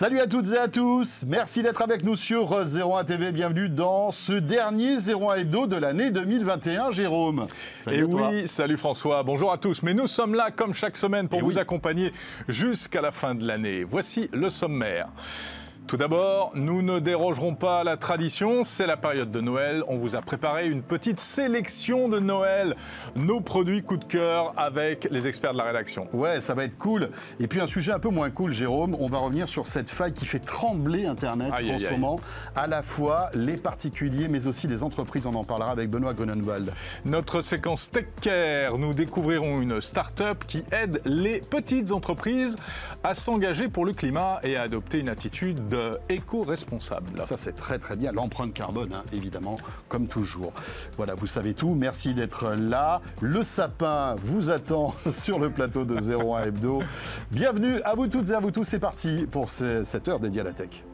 Salut à toutes et à tous, merci d'être avec nous sur 01 TV, bienvenue dans ce dernier 01 Hebdo de l'année 2021, Jérôme. Salut et oui, salut François, bonjour à tous, mais nous sommes là comme chaque semaine pour vous accompagner jusqu'à la fin de l'année. Voici le sommaire. Tout d'abord, nous ne dérogerons pas à la tradition, c'est la période de Noël. On vous a préparé une petite sélection de Noël, nos produits coup de cœur avec les experts de la rédaction. Ouais, ça va être cool. Et puis un sujet un peu moins cool, Jérôme, on va revenir sur cette faille qui fait trembler Internet en ce moment, à la fois les particuliers mais aussi les entreprises. On en parlera avec Benoît Grunenwald. Notre séquence Tech Care, nous découvrirons une start-up qui aide les petites entreprises à s'engager pour le climat et à adopter une attitude éco-responsable. Ça, c'est très très bien. L'empreinte carbone, hein, évidemment, comme toujours. Voilà, vous savez tout. Merci d'être là. Le sapin vous attend sur le plateau de 01 Hebdo. Bienvenue à vous toutes et à vous tous. C'est parti pour cette heure dédiée à la tech.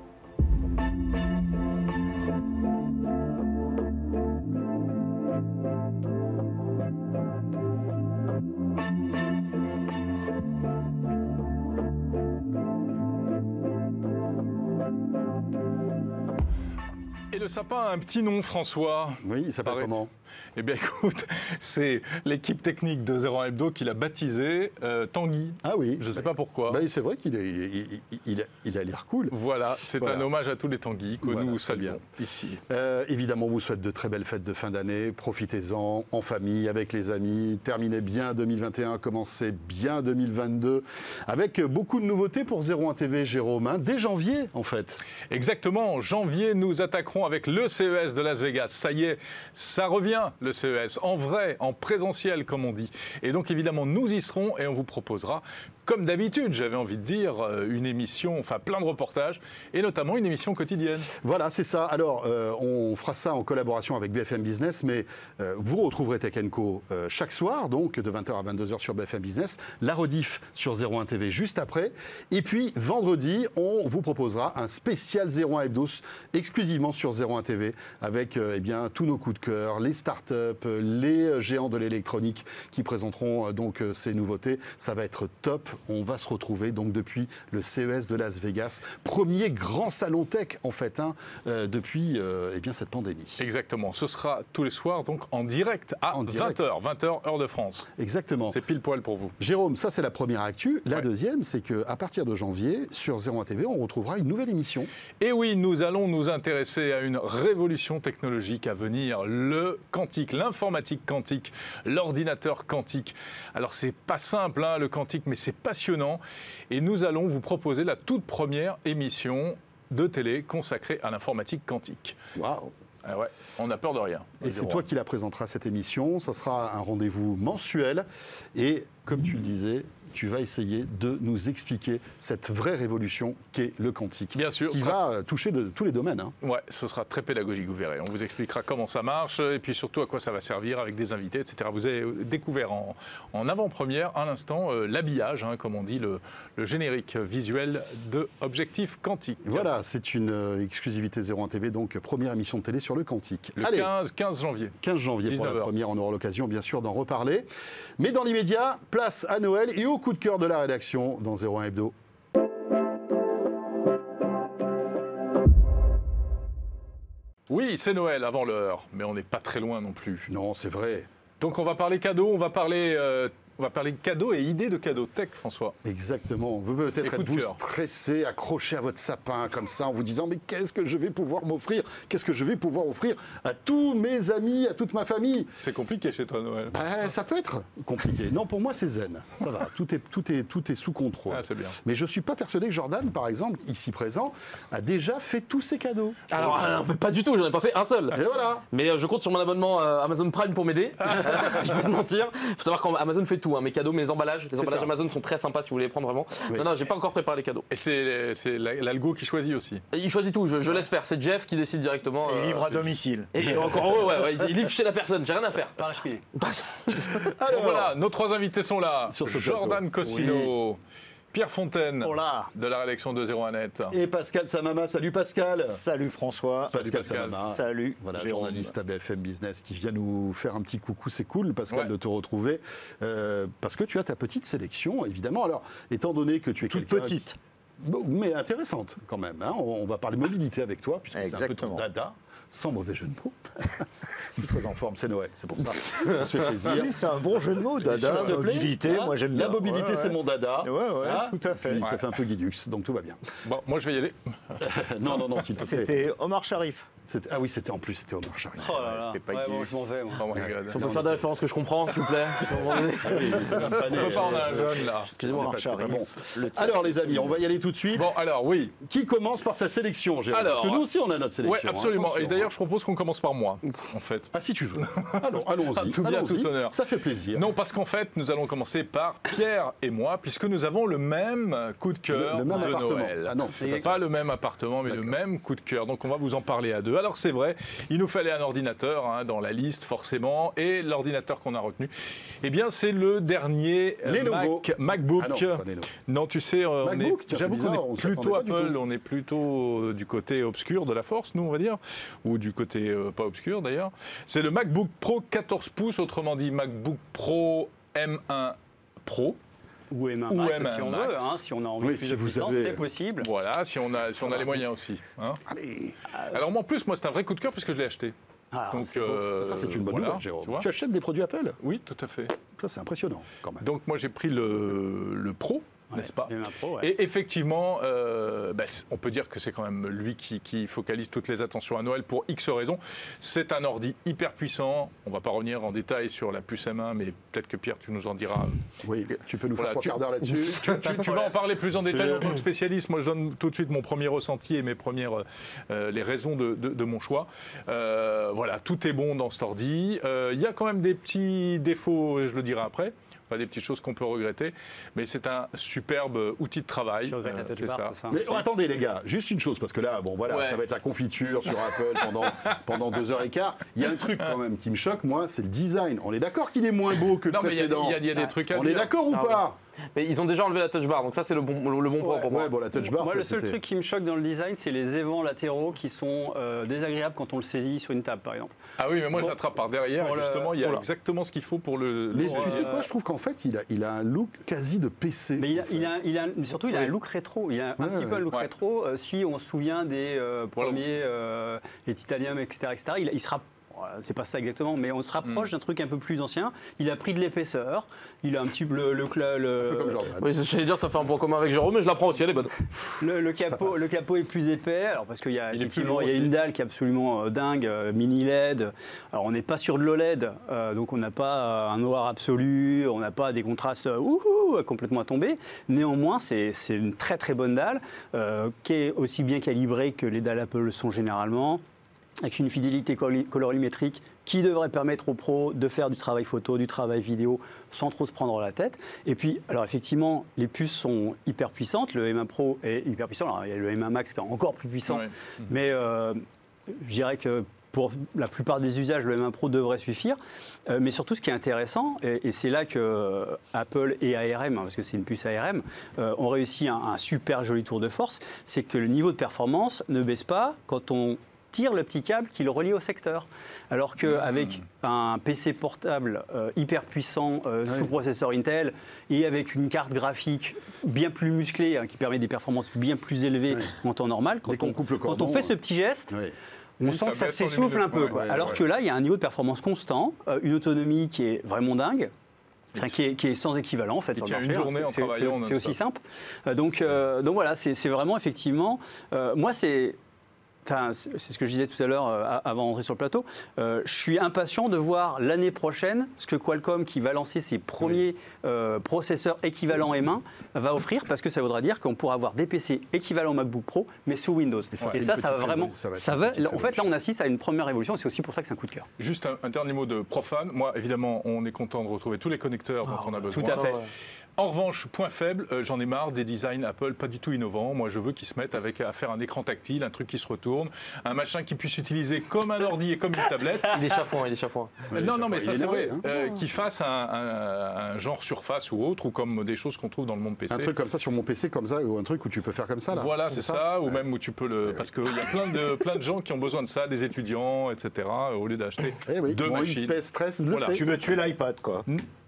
Le sapin a un petit nom, François. Oui, il s'appelle comment? Eh bien, écoute, c'est l'équipe technique de 01 Hebdo qui l'a baptisé euh, Tanguy. Ah oui. Je ne sais pas pourquoi. Bah, c'est vrai qu'il il, a l'air cool. Voilà, c'est un hommage à tous les Tanguy que nous saluons ici. Euh, évidemment, on vous souhaite de très belles fêtes de fin d'année. Profitez-en en famille, avec les amis. Terminez bien 2021, commencez bien 2022. Avec beaucoup de nouveautés pour 01 TV, Jérôme. Hein, dès janvier, en fait. Exactement. En janvier, nous attaquerons avec le CES de Las Vegas. Ça y est, ça revient le CES, en vrai, en présentiel comme on dit. Et donc évidemment, nous y serons et on vous proposera comme d'habitude, j'avais envie de dire, euh, une émission, enfin plein de reportages, et notamment une émission quotidienne. Voilà, c'est ça. Alors, euh, on fera ça en collaboration avec BFM Business, mais euh, vous retrouverez Tech Co chaque soir, donc de 20h à 22h sur BFM Business, la rediff sur 01 TV juste après, et puis vendredi, on vous proposera un spécial 01 Hebdo exclusivement sur 01 TV, avec eh bien, tous nos coups de cœur, les startups, les géants de l'électronique qui présenteront donc ces nouveautés. Ça va être top on va se retrouver donc depuis le CES de Las Vegas, premier grand salon tech en fait hein, euh, depuis euh, eh bien cette pandémie. Exactement. Ce sera tous les soirs donc en direct à 20h, 20h heure de France. Exactement. C'est pile poil pour vous. Jérôme, ça c'est la première actu. La deuxième, c'est qu'à partir de janvier sur 01 TV, on retrouvera une nouvelle émission. Et oui, nous allons nous intéresser à une révolution technologique à venir, le quantique, l'informatique quantique, l'ordinateur quantique. Alors c'est pas simple hein, le quantique, mais c'est passionnant et nous allons vous proposer la toute première émission de télé consacrée à l'informatique quantique. Waouh ah ouais, on n'a peur de rien. Et c'est toi qui la présentera cette émission. Ça sera un rendez-vous mensuel. Et comme tu le disais, tu vas essayer de nous expliquer cette vraie révolution qu'est le quantique. Bien sûr. Qui va euh, toucher de, tous les domaines. Hein. Ouais, ce sera très pédagogique, vous verrez. On vous expliquera comment ça marche et puis surtout à quoi ça va servir avec des invités, etc. Vous avez découvert en, avant-première, à l'instant, euh, l'habillage, hein, comme on dit, le, générique visuel de Objectif Quantique. Voilà, c'est une euh, exclusivité 01 TV, donc première émission de télé sur le quantique. Le 15, 15 janvier. 15 janvier pour la première, on aura l'occasion bien sûr d'en reparler. Mais dans l'immédiat, place à Noël et au coup de cœur de la rédaction dans 01 Hebdo. Oui, c'est Noël avant l'heure, mais on n'est pas très loin non plus. Non, c'est vrai. Donc on va parler cadeaux, on va parler euh, on va parler de cadeaux et idées de cadeaux tech, François. Exactement. Vous peut-être être vous stressé, accroché à votre sapin comme ça, en vous disant mais qu'est-ce que je vais pouvoir m'offrir? Qu'est-ce que je vais pouvoir offrir à tous mes amis, à toute ma famille? C'est compliqué chez toi, Noël. Ben, ça peut être compliqué. Non, pour moi, c'est zen. Ça va. Tout est, tout est, tout est sous contrôle. Ah, c'est bien. Mais je suis pas persuadé que Jordan, par exemple, ici présent, a déjà fait tous ses cadeaux. Alors, euh, pas du tout. J'en ai pas fait un seul. Et voilà. Mais euh, je compte sur mon abonnement euh, Amazon Prime pour m'aider. je vais te mentir. Il faut savoir qu'Amazon fait tout. Hein. Mes cadeaux, mes emballages. Les emballages Amazon sont très sympas si vous voulez les prendre vraiment. Non, non, j'ai pas encore préparé les cadeaux. Et c'est l'algo qui choisit aussi. Il choisit tout, je, laisse faire. C'est Jeff qui décide directement. Il livre à domicile. Et encore, ouais, ouais, il livre chez la personne, j'ai rien à faire. Alors voilà, nos trois invités sont là. Sur Jordan Cosino. Pierre Fontaine de la rédaction de 01net. Et Pascal Samama. Salut Pascal. Salut François. Pascal, Samama. Salut. Voilà, journaliste à BFM Business qui vient nous faire un petit coucou. C'est cool, Pascal, de te retrouver. Euh, parce que tu as ta petite sélection, évidemment. Alors, étant donné que tu es toute petite. Bon, mais intéressante quand même. hein. On, on va parler mobilité avec toi, puisque c'est un peu ton dada, sans mauvais jeu de mots. Je suis très en forme, c'est Noël, c'est pour ça. On se fait plaisir. Si, c'est un bon jeu de mots, Dada, plaît. mobilité, Hein moi j'aime bien. La mobilité, Ouais, ouais. c'est mon dada. Ouais, ouais, Hein tout à fait. Puis, Ça fait un peu guidux, donc tout va bien. Bon, moi je vais y aller. non, non, non, s'il te plaît. C'était Omar Sharif. Ah oui, c'était en plus, c'était Omar Sharif. Oh là là. C'était pas Ouais, bon, je m'en vais. moi. Oh my god. On peut faire des références que je comprends, s'il vous plaît Ah oui. On peut pas en un jeune là. Excusez-moi. Bon. Alors les amis, on va y aller tout de suite. Bon, alors oui. Qui commence par sa sélection, Gérard Alors, Parce que nous aussi, on a notre sélection. hein, absolument. Et d'ailleurs, hein. je propose qu'on commence par moi, en fait. Ah, si tu veux. Allons, allons-y. Tout bien, tout honneur. Ça fait plaisir. Non, parce qu'en fait, nous allons commencer par Pierre et moi, puisque nous avons le même coup de cœur Le- le même de appartement. Noël. Ah non, c'est pas pas le même appartement, mais le même coup de cœur. Donc on va vous en parler à deux. Alors c'est vrai, il nous fallait un ordinateur hein, dans la liste forcément, et l'ordinateur qu'on a retenu, eh bien c'est le dernier euh. Mac- MacBook. Ah non, tu sais, on est, j'avoue qu'on on est plutôt Apple, on est plutôt du côté obscur de la force, nous on va dire, ou du côté euh, pas obscur d'ailleurs. C'est le MacBook Pro 14 pouces, autrement dit MacBook Pro M1 Pro. Ou M1 Ou Max, M1 si on Max. veut. hein, si on a envie Oui, de plus si de vous puissance, avez- c'est possible. Voilà, si on a, si on a les moyens aussi. hein. Allez. Alors moi, en plus, moi c'est un vrai coup de cœur puisque je l'ai acheté. Ah, Donc euh, Ça, c'est une bonne voilà, nouvelle, Jérôme. tu vois. Tu achètes des produits Apple? Oui, tout à fait. Ça, c'est impressionnant, quand même. Donc moi j'ai pris le, le Pro, n'est-ce pas M1 Pro, ouais. Et effectivement, euh, bah, c- on peut dire que c'est quand même lui qui, qui focalise toutes les attentions à Noël pour X raisons. C'est un ordi hyper puissant. On va pas revenir en détail sur la puce M1, mais peut-être que Pierre, tu nous en diras. Oui, tu peux nous Voilà, faire trois quarts d'heure là-dessus. Tu, tu vas en parler plus en détail en tant que spécialiste. Moi, je donne tout de suite mon premier ressenti et mes premières euh, les raisons de, de- de mon choix. Euh, voilà, tout est bon dans cet ordi. Euh, Il y a quand même des petits défauts, et je le dirai après. Enfin, des petites choses qu'on peut regretter, mais c'est un superbe outil de travail. Euh, bar, ça. ça. Mais oh, attendez les gars, juste une chose, parce que là, bon voilà, Ouais. ça va être la confiture sur Apple pendant, pendant deux heures et quart. Il y a un truc quand même qui me choque, moi, c'est le design. On est d'accord qu'il est moins beau que le Non, mais il y a- précédent. il y, a- il y a des trucs à On dire. est d'accord ou Ah, pas Mais ils ont déjà enlevé la touch bar, donc ça c'est le bon, le, le bon point pour moi. Ouais, bon, la touch bar, Moi, ça, le seul c'était- truc qui me choque dans le design, c'est les évents latéraux qui sont euh, désagréables quand on le saisit sur une table, par exemple. Ah oui, mais moi Pour- je l'attrape par derrière. pour et le- justement, il y a Voilà. exactement ce qu'il faut pour le. Mais le- tu sais euh, quoi, je trouve qu'en fait, il a, il a un look quasi de PC. Mais il a, en fait. il a- il a- surtout, il a un look rétro. Il a un Ouais, petit peu un look Ouais. rétro. euh, si on se souvient des euh, premiers, euh, les titanium, etc., etc., il, il sera. Voilà, C'est pas ça exactement, mais on se rapproche d'un truc un peu plus ancien. Il a pris de l'épaisseur. Il a un petit le, le, le- comme Jordan. Oui, j'allais dire, ça fait un point commun avec Jérôme, mais je la prends aussi, elle est bonne. Le, le capot, le est plus épais, alors parce qu'il y a, Il il y une dalle qui est absolument euh, dingue, euh, mini LED. Alors on n'est pas sur de l'OLED, euh, donc on n'a pas euh, un noir absolu, on n'a pas des contrastes euh, ouhou, complètement à tomber. Néanmoins, c'est c'est une très très bonne dalle euh, qui est aussi bien calibrée que les dalles Apple le sont généralement avec une fidélité colorimétrique qui devrait permettre aux pros de faire du travail photo, du travail vidéo sans trop se prendre la tête. Et puis, alors effectivement, les puces sont hyper puissantes. Le M1 Pro est hyper puissant. Alors, il y a le M1 Max qui est encore plus puissant. Ouais. Mais euh, je dirais que pour la plupart des usages, le M1 Pro devrait suffire. Euh, mais surtout, ce qui est intéressant, et, et c'est là que euh, Apple et ARM, hein, parce que c'est une puce ARM, euh, ont réussi un, un super joli tour de force, c'est que le niveau de performance ne baisse pas quand on tire le petit câble qui le relie au secteur. Alors qu'avec un PC portable euh, hyper puissant euh, sous processeur Intel et avec une carte graphique bien plus musclée, hein, qui permet des performances bien plus élevées en temps normal, quand on, coupe le quand on cordon, fait ce petit geste, on Oui, sent ça que ça s'essouffle un peu. lumineux. quoi. Ouais, Alors ouais. que là, il y a un niveau de performance constant, euh, une autonomie qui est vraiment dingue. Enfin, qui, est, qui est sans équivalent en fait sur une hein. journée en C'est- c'est- travaillant C'est aussi simple. Donc, euh, donc voilà, c'est c'est vraiment effectivement. euh, moi, c'est. Enfin, c'est ce que je disais tout à l'heure euh, avant d'entrer sur le plateau. Euh, je suis impatient de voir l'année prochaine ce que Qualcomm, qui va lancer ses premiers euh, processeurs équivalents M1, va offrir, parce que ça voudra dire qu'on pourra avoir des PC équivalents MacBook Pro, mais sous Windows. Et ça, Et ça, va vraiment. ça va Ça en fait, là, on assiste à une première révolution. C'est aussi pour ça que c'est un coup de cœur. Juste un, un dernier mot de profane. Moi, évidemment, on est content de retrouver tous les connecteurs dont on a besoin. Tout à fait. En revanche, point faible, euh, j'en ai marre des designs Apple pas du tout innovants. Moi, je veux qu'ils se mettent avec, à faire un écran tactile, un truc qui se retourne, un machin qui puisse utiliser comme un ordi et comme une tablette. Il est chafouin, il est chafouin. Non, non, mais ça c'est vrai. hein. Euh, qu'ils fassent un, un- un genre surface ou autre, ou comme des choses qu'on trouve dans le monde PC. Un truc comme ça sur mon PC, comme ça, ou un truc où tu peux faire comme ça, là. Voilà, c'est ça, ou même où tu peux le. Parce qu'il y a plein de, plein de gens qui ont besoin de ça, des étudiants, etc., au lieu d'acheter Eh oui, deux machines. XP Stress Voilà. Tu veux tuer l'iPad, quoi.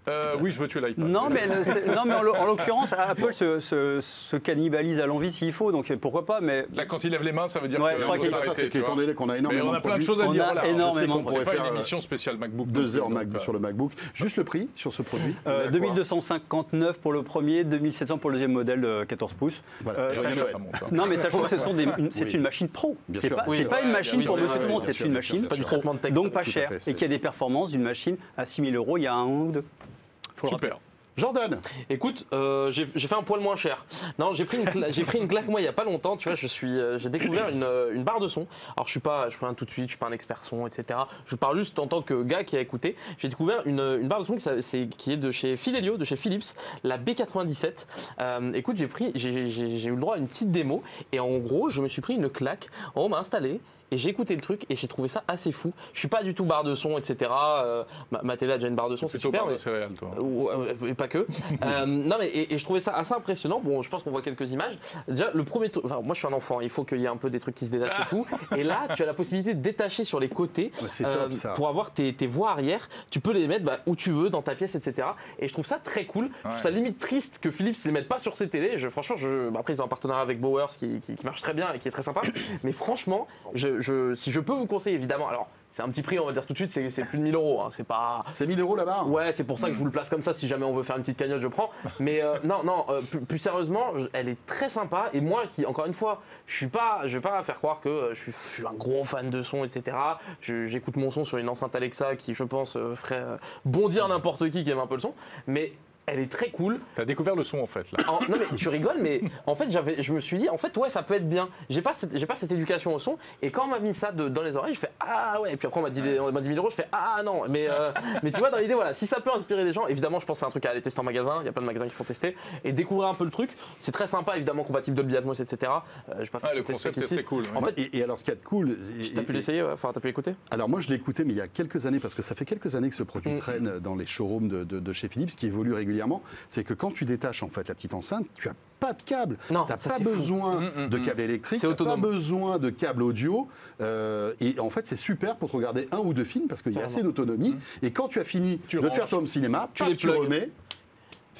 Euh, oui, je veux tuer l'iPad. Non, mais, le- non, mais en, l'o- en l'occurrence, Apple se, se- se cannibalise à l'envie s'il faut, donc pourquoi pas, mais Là, quand il lève les mains, ça veut dire Ouais, que je crois qu'il- C'est pas ça, c'est qu'étant donné qu'on a Mais énormément on a plein de choses à On dire. a voilà. énormément de produits. faire une faire, émission spéciale MacBook. deux heures donc, Mac- euh, sur le MacBook. Juste le prix sur ce produit euh, On est à quoi 2259 pour le premier, 2700 pour le deuxième modèle de 14 pouces. Voilà. Euh, ça, hein. Non, mais sachant que ce sont des, une- c'est Oui. une machine pro. C'est pas, Oui, pas ouais, une machine pour monsieur c'est tout le monde, c'est une machine Pas de texte. donc pas cher et qui a des performances d'une machine à 6000 euros il y a un an ou deux. Faut. Super. Jordan, Écoute, euh, j'ai fait un poil moins cher. Non, j'ai pris j'ai pris une claque moi il y a pas longtemps. Tu vois, je suis euh, j'ai découvert une, euh, une barre de son. Alors je suis pas je suis pas un tout de suite, je suis pas un expert son, etc. Je parle juste en tant que gars qui a écouté. J'ai découvert une, une barre de son qui, c'est- qui est de chez Fidelio, de chez Philips, la B97. Euh, écoute, j'ai pris j'ai eu le droit à une petite démo et en gros je me suis pris une claque. On m'a installé. Et j'ai écouté le truc et j'ai trouvé ça assez fou. Je suis pas du tout barre de son, etc. Euh, ma, ma télé a déjà une barre de son, c'est super. par mais- de céréales, toi. Ouais, ouais, et pas que. Euh, non, mais et, et je trouvais ça assez impressionnant. Bon, je pense qu'on voit quelques images. Déjà, le premier. Enfin, moi, je suis un enfant. Il faut qu'il y ait un peu des trucs qui se détachent et tout. Et là, tu as la possibilité de détacher sur les côtés Ouais, euh, top, ça. pour avoir tes, tes voix arrière. Tu peux les mettre bah, où tu veux dans ta pièce, etc. Et je trouve ça très cool. Je trouve ça limite triste que Philips les mette pas sur ses télés. Je, franchement, je, bah, après ils ont un partenariat avec Bowers qui, qui- qui marche très bien et qui est très sympa. mais franchement, je, je- si je peux vous conseiller, évidemment. Alors, c'est un petit prix, on va dire tout de suite. C'est plus de 1000 euros. hein. C'est pas. c'est 1000 euros là-bas Ouais, c'est pour ça que je vous le place comme ça. Si jamais on veut faire une petite cagnotte, je prends. Mais euh, non, non, euh, plus, plus sérieusement, elle est très sympa. Et moi, qui, encore une fois, je suis pas, je vais pas faire croire que euh, je suis, je suis un gros fan de son, etc. J'écoute mon son sur une enceinte Alexa qui, je pense, ferait bondir n'importe qui qui aime un peu le son. Mais elle est très cool. T'as découvert le son en fait là. En- non mais tu rigoles, mais en fait j'avais, je me suis dit en fait ouais ça peut être bien. J'ai pas cette, j'ai pas cette éducation au son et quand on m'a mis ça de- dans les oreilles, je fais ah ouais. Et puis après on m'a dit, on m'a dit 1000 euros, je fais ah non. Mais euh, mais tu vois dans l'idée voilà, si ça peut inspirer des gens, évidemment je pense que c'est un truc à aller tester en magasin. Il y a plein de magasins qui font tester et découvrir un peu le truc. C'est très sympa évidemment compatible Dolby Atmos etc. Euh, je vais pas faire Ah, le concept est très cool. En ouais. fait, et, et alors, ce qu'il y a de cool. et- t'as pu et- l'essayer, ouais. enfin t'as pu l'écouter? Alors moi, je l'ai écouté, mais il y a quelques années, parce que ça fait quelques années que ce produit Mm. traîne dans les showrooms de, de- de chez Philips, qui évolue régulièrement. C'est que quand tu détaches en fait la petite enceinte, tu as pas de câble. Non, tu n'as pas fou. besoin Mm, mm, de mm. câble électrique, C'est tu pas besoin de câble audio. euh, et en fait, c'est super pour te regarder un ou deux films, parce qu'il y a assez d'autonomie. Et quand tu as fini Tu de ranges. faire ton cinéma, Tu paf, les tu remets,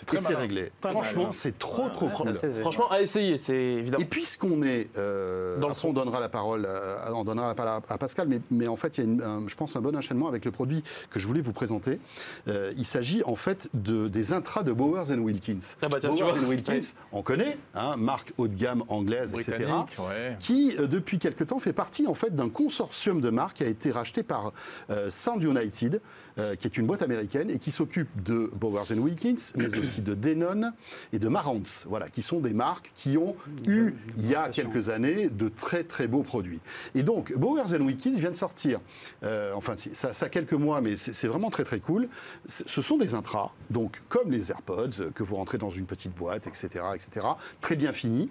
et très c'est réglé. Pas Franchement, c'est trop, trop cool. Franchement à essayer, c'est évidemment. Et puisqu'on est, euh, Dans le après, on donnera la parole, à, on donnera la parole à Pascal, mais, mais en fait, il y a, une- un- je pense, un bon enchaînement avec le produit que je voulais vous présenter. Euh, il s'agit en fait de, des intras de Bowers Wilkins. Ah bah tiens, Bowers vois. Wilkins, Ouais. on connaît, hein, marque haut de gamme anglaise, etc ouais. qui, euh, depuis quelque temps, fait partie en fait d'un consortium de marques qui a été racheté par euh, Sound United, euh, qui est une boîte américaine et qui s'occupe de Bowers Wilkins, mais aussi de Denon et de Marantz, voilà, qui sont des marques qui ont eu il y a quelques années de très très beaux produits. Et donc Bowers Wilkins vient de sortir, euh, enfin ça, ça a quelques mois, mais c'est vraiment très très cool. Ce sont des intras, donc comme les AirPods euh, que vous rentrez dans une petite boîte, etc., etc., très bien finis.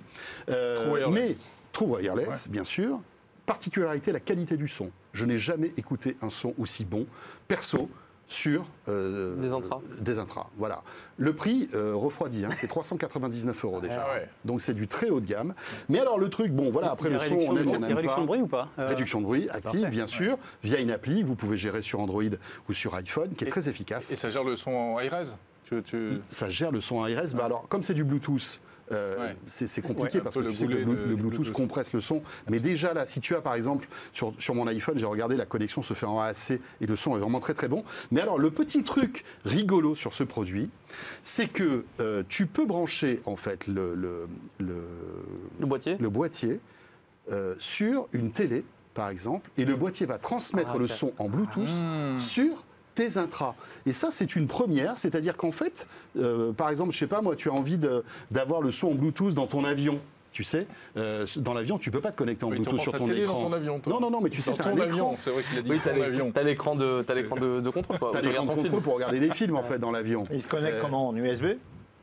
Euh, Trop wireless. mais True wireless, bien sûr. Particularité, la qualité du son. Je n'ai jamais écouté un son aussi bon, perso, sur euh, Des intras. Des intras, voilà. Le prix euh, refroidi, hein, c'est 399 euros déjà. Ah ouais. Donc c'est du très haut de gamme. Mais alors le truc, bon voilà, après le son, on aime, on il y a n'aime réduction pas. de bruit ou pas Euh, Réduction de bruit active, parfait. bien sûr, via une appli que vous pouvez gérer sur Android ou sur iPhone, qui est Et- très efficace. Et ça gère le son en tu, tu- Ça gère le son ARS. Bah alors, comme c'est du Bluetooth, euh, Ouais. c'est compliqué Ouais, parce que le tu sais que le, Bluetooth Bluetooth. compresse le son. Mais déjà, là, si tu as par exemple sur, sur mon iPhone, j'ai regardé, la connexion se fait en AAC et le son est vraiment très très bon. Mais alors, le petit truc rigolo sur ce produit, c'est que euh, tu peux brancher en fait le, le, le- Le boîtier. le boîtier euh, sur une télé, par exemple, et le boîtier va transmettre Ah, le son en Bluetooth Hmm. sur tes intras. Et ça, c'est une première, c'est-à-dire qu'en fait, euh, par exemple, je sais pas, moi, tu as envie d'avoir le son en Bluetooth dans ton avion. Tu sais, euh, dans l'avion, tu peux pas te connecter en Oui, Bluetooth sur ton télé écran. dans ton avion, toi. non, non, non, mais tu sais, Dans as ton un écran. c'est vrai qu'il a dit Oui, t'as t'as l'écran de, t'as l'écran de, de contrôle as tu l'écran de contrôle pour regarder des films, en fait, dans l'avion. Il se connecte Euh, comment En USB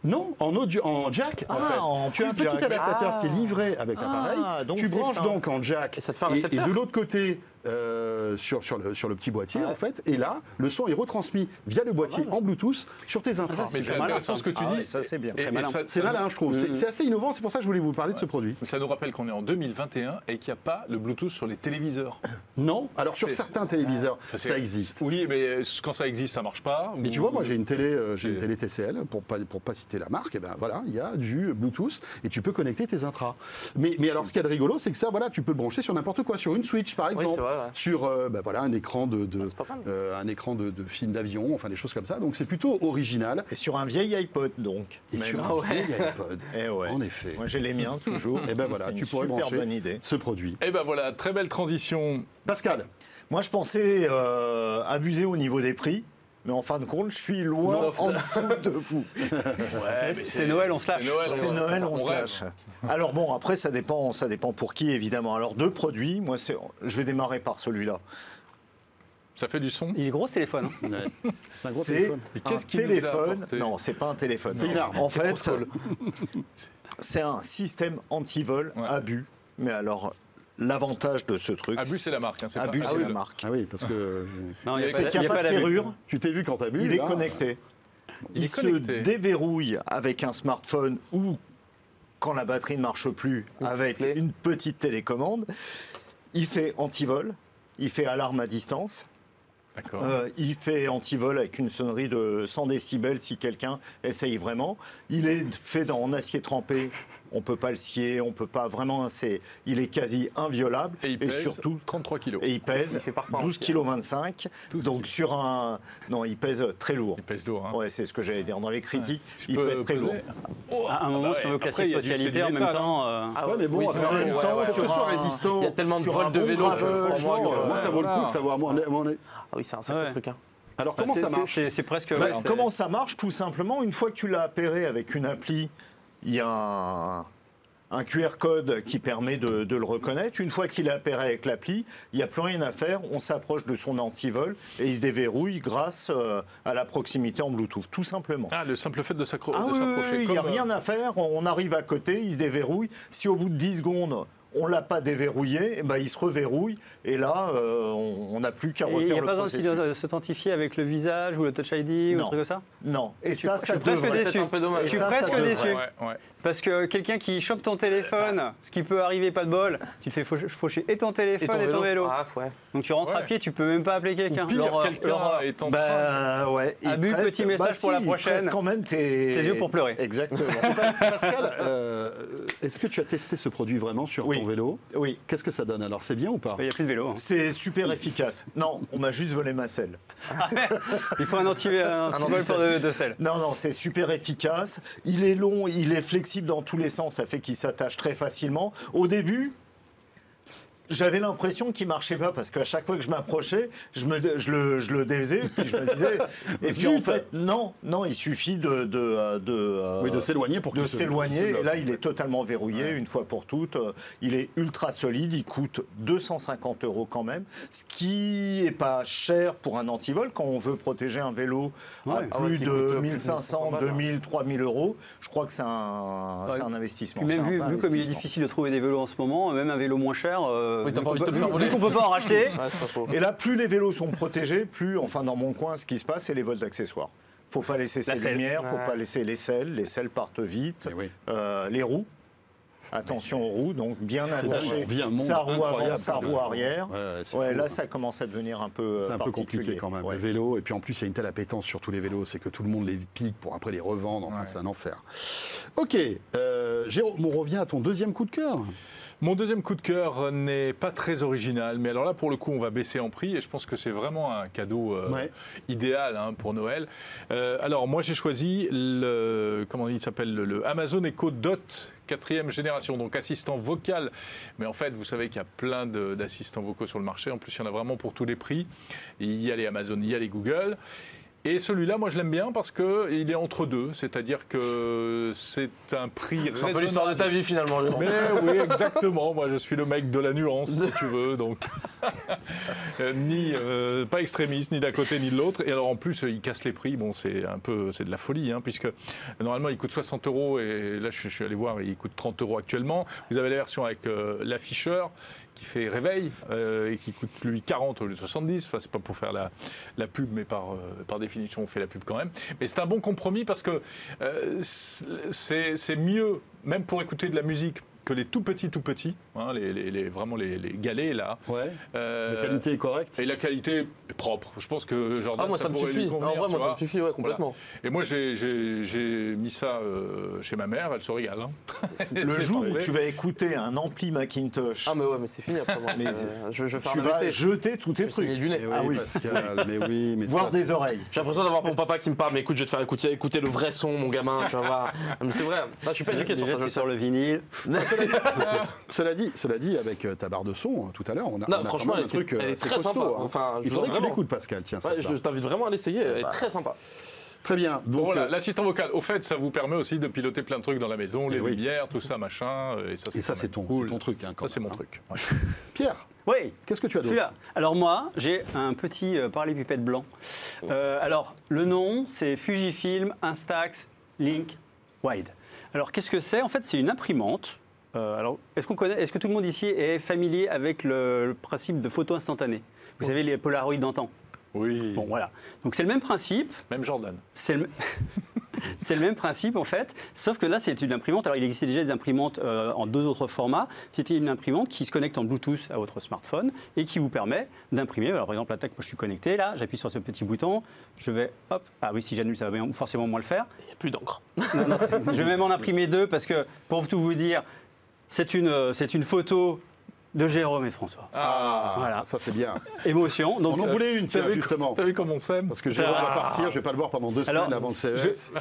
Non, en audio, en jack, en Ah, fait. en tu as un petit jack. adaptateur Ah. qui est livré avec Ah, l'appareil. donc Tu branches donc en jack. Et ça te fait un et, récepteur de l'autre côté, euh, sur, sur, le, sur le petit boîtier, Ouais. en fait. Et là, le son est retransmis via le boîtier en Bluetooth sur tes intras. Mais C'est intéressant ce que tu Ah dis. ouais, ça, c'est bien. Malin. C'est malin, je trouve. C'est c'est assez innovant, c'est pour ça que je voulais vous parler de ce produit. Ça nous rappelle qu'on est en 2021 et qu'il n'y a pas le Bluetooth sur les téléviseurs. Non, alors sur certains téléviseurs, Ça, existe. Oui, mais quand ça existe, ça marche pas. Mais Ou- tu vois, moi j'ai une télé, euh, j'ai une C'est- télé TCL pour pas pour pas citer la marque. Et ben voilà, il y a du Bluetooth et tu peux connecter tes intras. Mais mais alors ce qu'il y a de rigolo, c'est que ça, voilà, tu peux le brancher sur n'importe quoi, sur une Switch par Oui, exemple, c'est vrai, ouais. sur euh, voilà un écran de, de- Ah, euh, un écran de, de film d'avion, enfin des choses comme ça. Donc c'est plutôt original. Et sur un vieil iPod, donc. Et Mais sur non. un Ah ouais. vieil iPod. Eh ouais. En effet, Moi, j'ai les miens toujours. Et ben voilà, tu une pourrais super bonne idée. ce produit. Eh ben voilà, très belle transition. Pascal, Moi, je pensais euh, abuser au niveau des prix. Mais en fin de compte, je suis loin Soft. en dessous de vous. Ouais, c'est- Noël, on se lâche. C'est Noël, on- Noël, on, se lâche. Alors bon, après, ça dépend, ça dépend pour qui, évidemment. Alors, deux produits. Moi, c'est- je vais démarrer par celui-là. Ça fait du son? Il est gros ce téléphone. hein. ouais. c'est un gros téléphone. Qu'est-ce qu'il nous a Non, c'est pas un téléphone. C'est une arme. En fait, c'est un système anti-vol Ouais. Abus. Mais alors, l'avantage de ce truc, Abus, c'est la marque. hein, c'est pas- Abus, Ah c'est oui, la le- marque. Ah oui, parce que Non, il n'y a, C'est pas- C'est qu'il il n'y y a pas de serrure. tu t'es vu quand t'as bu. Il est connecté. Il Il, est se connecté. déverrouille avec un smartphone ou quand la batterie ne marche plus avec une petite télécommande. Il fait anti-vol, il fait alarme à distance, D'accord. euh, il fait anti-vol avec une sonnerie de 100 décibels si quelqu'un essaye vraiment. Il est fait dans, en acier trempé, on peut pas le scier, on peut pas vraiment. C'est, il est quasi inviolable Et il pèse surtout 33 kilos. et il pèse Il fait parfois 12 aussi, kg 25. 12 Donc kilos. sur un, non, il pèse très lourd. Il pèse lourd. hein. Ouais, c'est ce que j'allais dire dans les critiques. Il pèse très peser lourd. Oh, À un ah moment, bah si on veut classer il socialité, en même temps. hein. euh, Ah Ouais, mais bon, oui, en même temps, ouais, que ce ouais. soit Il résistant. y a tellement de Sur vols de vélo. euh, Moi, ça vaut le coup de savoir. mon- mon- Ah oui, c'est un sacré truc. hein. Alors, comment ça marche C'est presque. Bah, comment ça marche Tout simplement, une fois que tu l'as appairé avec une appli, il y a un, un QR code qui permet de, de le reconnaître. Une fois qu'il appairé avec l'appli, il n'y a plus rien à faire. On s'approche de son antivol et il se déverrouille grâce euh, à la proximité en Bluetooth, tout simplement. Ah, le simple fait de Ah oui, s'approcher. oui, il n'y a euh, rien à faire. On arrive à côté, il se déverrouille. Si au bout de 10 secondes, on l'a pas déverrouillé, eh ben, il se reverrouille. Et là, euh, on n'a plus qu'à Et Il n'y refaire a le pas processus. de s'authentifier avec le visage ou le Touch ID ou un truc comme ça? Non. Et Je ça, je ça suis presque déçu. un peu dommage. Je suis Et ça, presque déçu. Ouais, ouais. Parce que quelqu'un qui chope ton téléphone, ce qui peut arriver, pas de bol, tu te fais faucher, et ton téléphone et ton, vélo. Ah, ouais. Donc tu rentres à pied, tu peux même pas appeler quelqu'un. Ou pire, L'horreur, quelqu'un l'horreur. est en train. Bah ouais. il Abus, petit message bah, pour la il prochaine. quand même tes... Tes yeux pour pleurer. Exactement. Pascal, euh, est-ce que tu as testé ce produit vraiment sur Oui. Ton vélo oui. Qu'est-ce que ça donne Alors, c'est bien ou pas? Il n'y a plus de vélo. hein. C'est super efficace. Non, on m'a juste volé ma selle. Il faut un anti un anti-vol pour de, de sel. Non, non, c'est super efficace. Il est long, il est flexible dans tous les sens, ça fait qu'il s'attache très facilement. Au début, j'avais l'impression qu'il marchait pas parce qu'à chaque fois que je m'approchais, je, me, je, le, je le défaisais, puis je me disais. Et puis en fait, non, non, il suffit de. de, euh, de, euh, Oui, de s'éloigner pour de s'éloigner. Et là, il est totalement verrouillé une fois pour toutes. Euh, Il est ultra solide. Il coûte 250 euros quand même, ce qui est pas cher pour un antivol quand on veut protéger un vélo Ouais. à ouais, plus de coûte plus de 1500, 500 balles, 2000, 3000 euros. Je crois que c'est un, Ouais. c'est un investissement. Même vu, comme il est difficile de trouver des vélos en ce moment, même un vélo moins cher, euh, Oui, t'as vu pas envie qu'on de te peut- faire vu- voler. vu qu'on peut pas en racheter. Et là, plus les vélos sont protégés, plus, enfin dans mon coin, ce qui se passe, c'est les vols d'accessoires. Faut pas laisser ses La lumières, faut Ouais. pas laisser les selles, les selles partent vite. Eh oui. Euh, les roues, attention aux roues, donc bien attaché. Sa roue avant, sa roue arrière. Ouais, ouais, là, hein. ça commence à devenir un peu euh, C'est un peu compliqué quand même, Ouais. le vélo. Et puis en plus, il y a une telle appétence sur tous les vélos, c'est que tout le monde les pique pour après les revendre. Enfin, Ouais. c'est un enfer. Ok, euh, Jérôme, on revient à ton deuxième coup de cœur. Mon deuxième coup de cœur n'est pas très original, mais alors là, pour le coup, on va baisser en prix et je pense que c'est vraiment un cadeau euh, Ouais. idéal hein, pour Noël. Euh, alors, moi, j'ai choisi le, comment il s'appelle, le, le Amazon Echo Dot quatrième génération, donc assistant vocal. Mais en fait, vous savez qu'il y a plein d'assistants vocaux sur le marché. En plus, il y en a vraiment pour tous les prix. Il y a les Amazon, il y a les Google. Et celui-là, moi, je l'aime bien parce qu'il est entre deux, c'est-à-dire que c'est un prix C'est un peu l'histoire de ta vie finalement. Mais oui, exactement. Moi, je suis le mec de la nuance, si tu veux. Donc, Euh, ni euh, pas extrémiste, ni d'un côté ni de l'autre. Et alors, en plus, il casse les prix. Bon, c'est un peu, c'est de la folie, hein, puisque normalement, il coûte 60 euros. Et là, je, je suis allé voir, il coûte 30 euros actuellement. Vous avez la version avec euh, l'afficheur qui fait réveil euh, et qui coûte lui 40 au lieu de 70. Enfin, c'est pas pour faire la, la pub, mais par, euh, par définition, on fait la pub quand même. Mais c'est un bon compromis parce que euh, c'est c'est mieux, même pour écouter de la musique, que les tout petits, tout petits, hein, les, les- les- vraiment les, les galets là. Ouais. Euh, La qualité est correcte. et la qualité est propre. Je pense que Jordan, Ah moi ça, me suffit. convenir, en vrai moi ça me suffit ouais complètement. Et moi, j'ai- mis ça euh, chez ma mère, elle se régale. hein. Le jour où tu vas écouter un ampli Macintosh, Ah mais ouais mais c'est fini après moi. Mais Euh, je, je vais faire tu vas jeter tous tes Je trucs. du nez. Eh oui, Ah oui. Pascal, mais oui, mais Voir ça, des oreilles. J'ai l'impression d'avoir mon papa qui me parle, mais écoute, je vais te faire écouter, écouter le vrai son, mon gamin, tu vas voir. Mais c'est vrai, Ah, je suis pas éduqué sur ça. sur le vinyle. Cela dit, cela dit, avec euh, ta barre de son euh, tout à l'heure, on a, Non, on a franchement, quand même elle un truc elle est très costaud, sympa. hein. Enfin, Il faudrait que tu vraiment. l'écoutes, Pascal. Tiens, Ouais, je t'invite vraiment à l'essayer, elle est très sympa. Très bien. Donc, Voilà, euh, l'assistant vocal. Au fait, ça vous permet aussi de piloter plein de trucs dans la maison, les Eh oui. lumières, tout ça, machin. euh, Et ça, et ça, quand c'est ton, cool. c'est ton truc. hein, quand Ça, c'est mon hein. truc. ouais. Pierre, Oui, qu'est-ce que tu as d'autre celui-là. Alors moi, j'ai un petit euh, parallépipède blanc. Euh, alors, le nom, c'est Fujifilm Instax Link Wide. Alors, qu'est-ce que c'est? En fait, c'est une imprimante. Euh, alors, est-ce qu'on connaît Est-ce que tout le monde ici est familier avec le, le principe de photo instantanée? Vous savez les Polaroid d'antan. Oui, Bon, voilà. Donc c'est le même principe. même Jordan. C'est le... c'est le même principe en fait, sauf que là c'est une imprimante. Alors il existait déjà des imprimantes euh, en deux autres formats. C'était une imprimante qui se connecte en Bluetooth à votre smartphone et qui vous permet d'imprimer. Alors, par exemple, l'attaque, moi je suis connecté là, j'appuie sur ce petit bouton, je vais hop. Ah oui, si j'annule, ça va forcément moins le faire. Il n'y a plus d'encre. Je vais même en imprimer deux parce que pour tout vous dire, c'est une, euh, une photo de Jérôme et François. Ah, Voilà. ça c'est bien. Émotion. Donc, on en voulait une, tiens, justement. T'as vu comme on s'aime Parce que Jérôme va Ah. partir, je vais pas le voir pendant deux Alors, semaines avant le CES.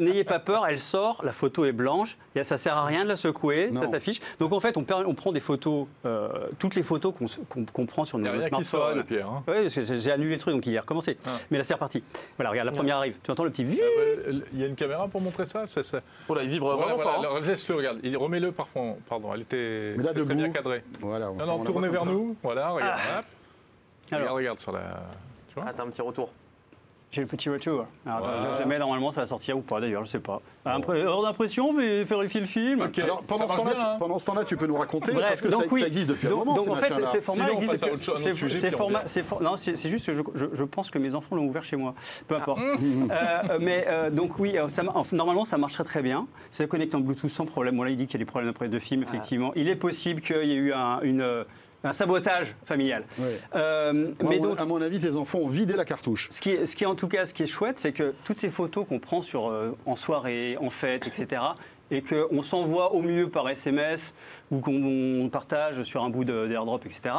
N'ayez pas peur, elle sort, la photo est blanche, a- ça sert à rien de la secouer, Non. ça s'affiche. Donc en fait, on, prend des photos, euh, toutes les photos qu'on s- qu'on qu'on prend sur a nos smartphones. hein. Oui, parce que j'ai j'ai annulé le truc, donc il est recommencé. Ah. Mais là, c'est reparti. Voilà, regarde, la première arrive. Tu entends le petit Ah, bah, Il y a une caméra pour montrer ça c'est- Oh là, il vibre Voilà, vraiment voilà, fort. hein. alors laisse-le, regarde. Il- Remets-le, par contre. Pardon, elle était Mais là, très, très bien cadrée. Voilà, on Non, non, on tournez vers nous. Voilà, regarde. hop. Alors. Regarde, regarde sur la. Tu vois Ah, t'as un petit retour. J'ai le petit retour. Alors, Voilà. je- jamais, normalement, ça va sortir ou pas, d'ailleurs, je sais pas. Impré- Hors d'impression, vé- vérifier le film. Ok. Alors, pendant Ça ce, temps-là, bien, tu, hein. pendant ce temps-là, tu peux nous raconter Bref, parce que donc ça, oui. ça existe depuis donc, un moment. donc ces en fait, machins-là. ces formats Sinon, on existent passe à depuis- autre chose, un ces- autre sujet, ces puis on formats- revient. ces for- non, c'est c'est juste que je, je- je pense que mes enfants l'ont ouvert chez moi. Peu Ah. importe. Euh, mais euh, donc oui, euh, ça, ma- enfin, normalement ça marche très très bien. C'est connecté en Bluetooth sans problème. Bon là il dit qu'il y a des problèmes après de film. Effectivement, il est possible qu'il y ait eu un, une, euh, un sabotage familial. Euh, Moi, mais donc à mon avis, tes enfants ont vidé la cartouche. ce qui, est, ce qui est en tout cas, ce qui est chouette, c'est que toutes ces photos qu'on prend sur, euh, en soirée, en fête, etc., et qu'on s'envoie au mieux par SMS ou qu'on partage sur un bout d'airdrop, etc.,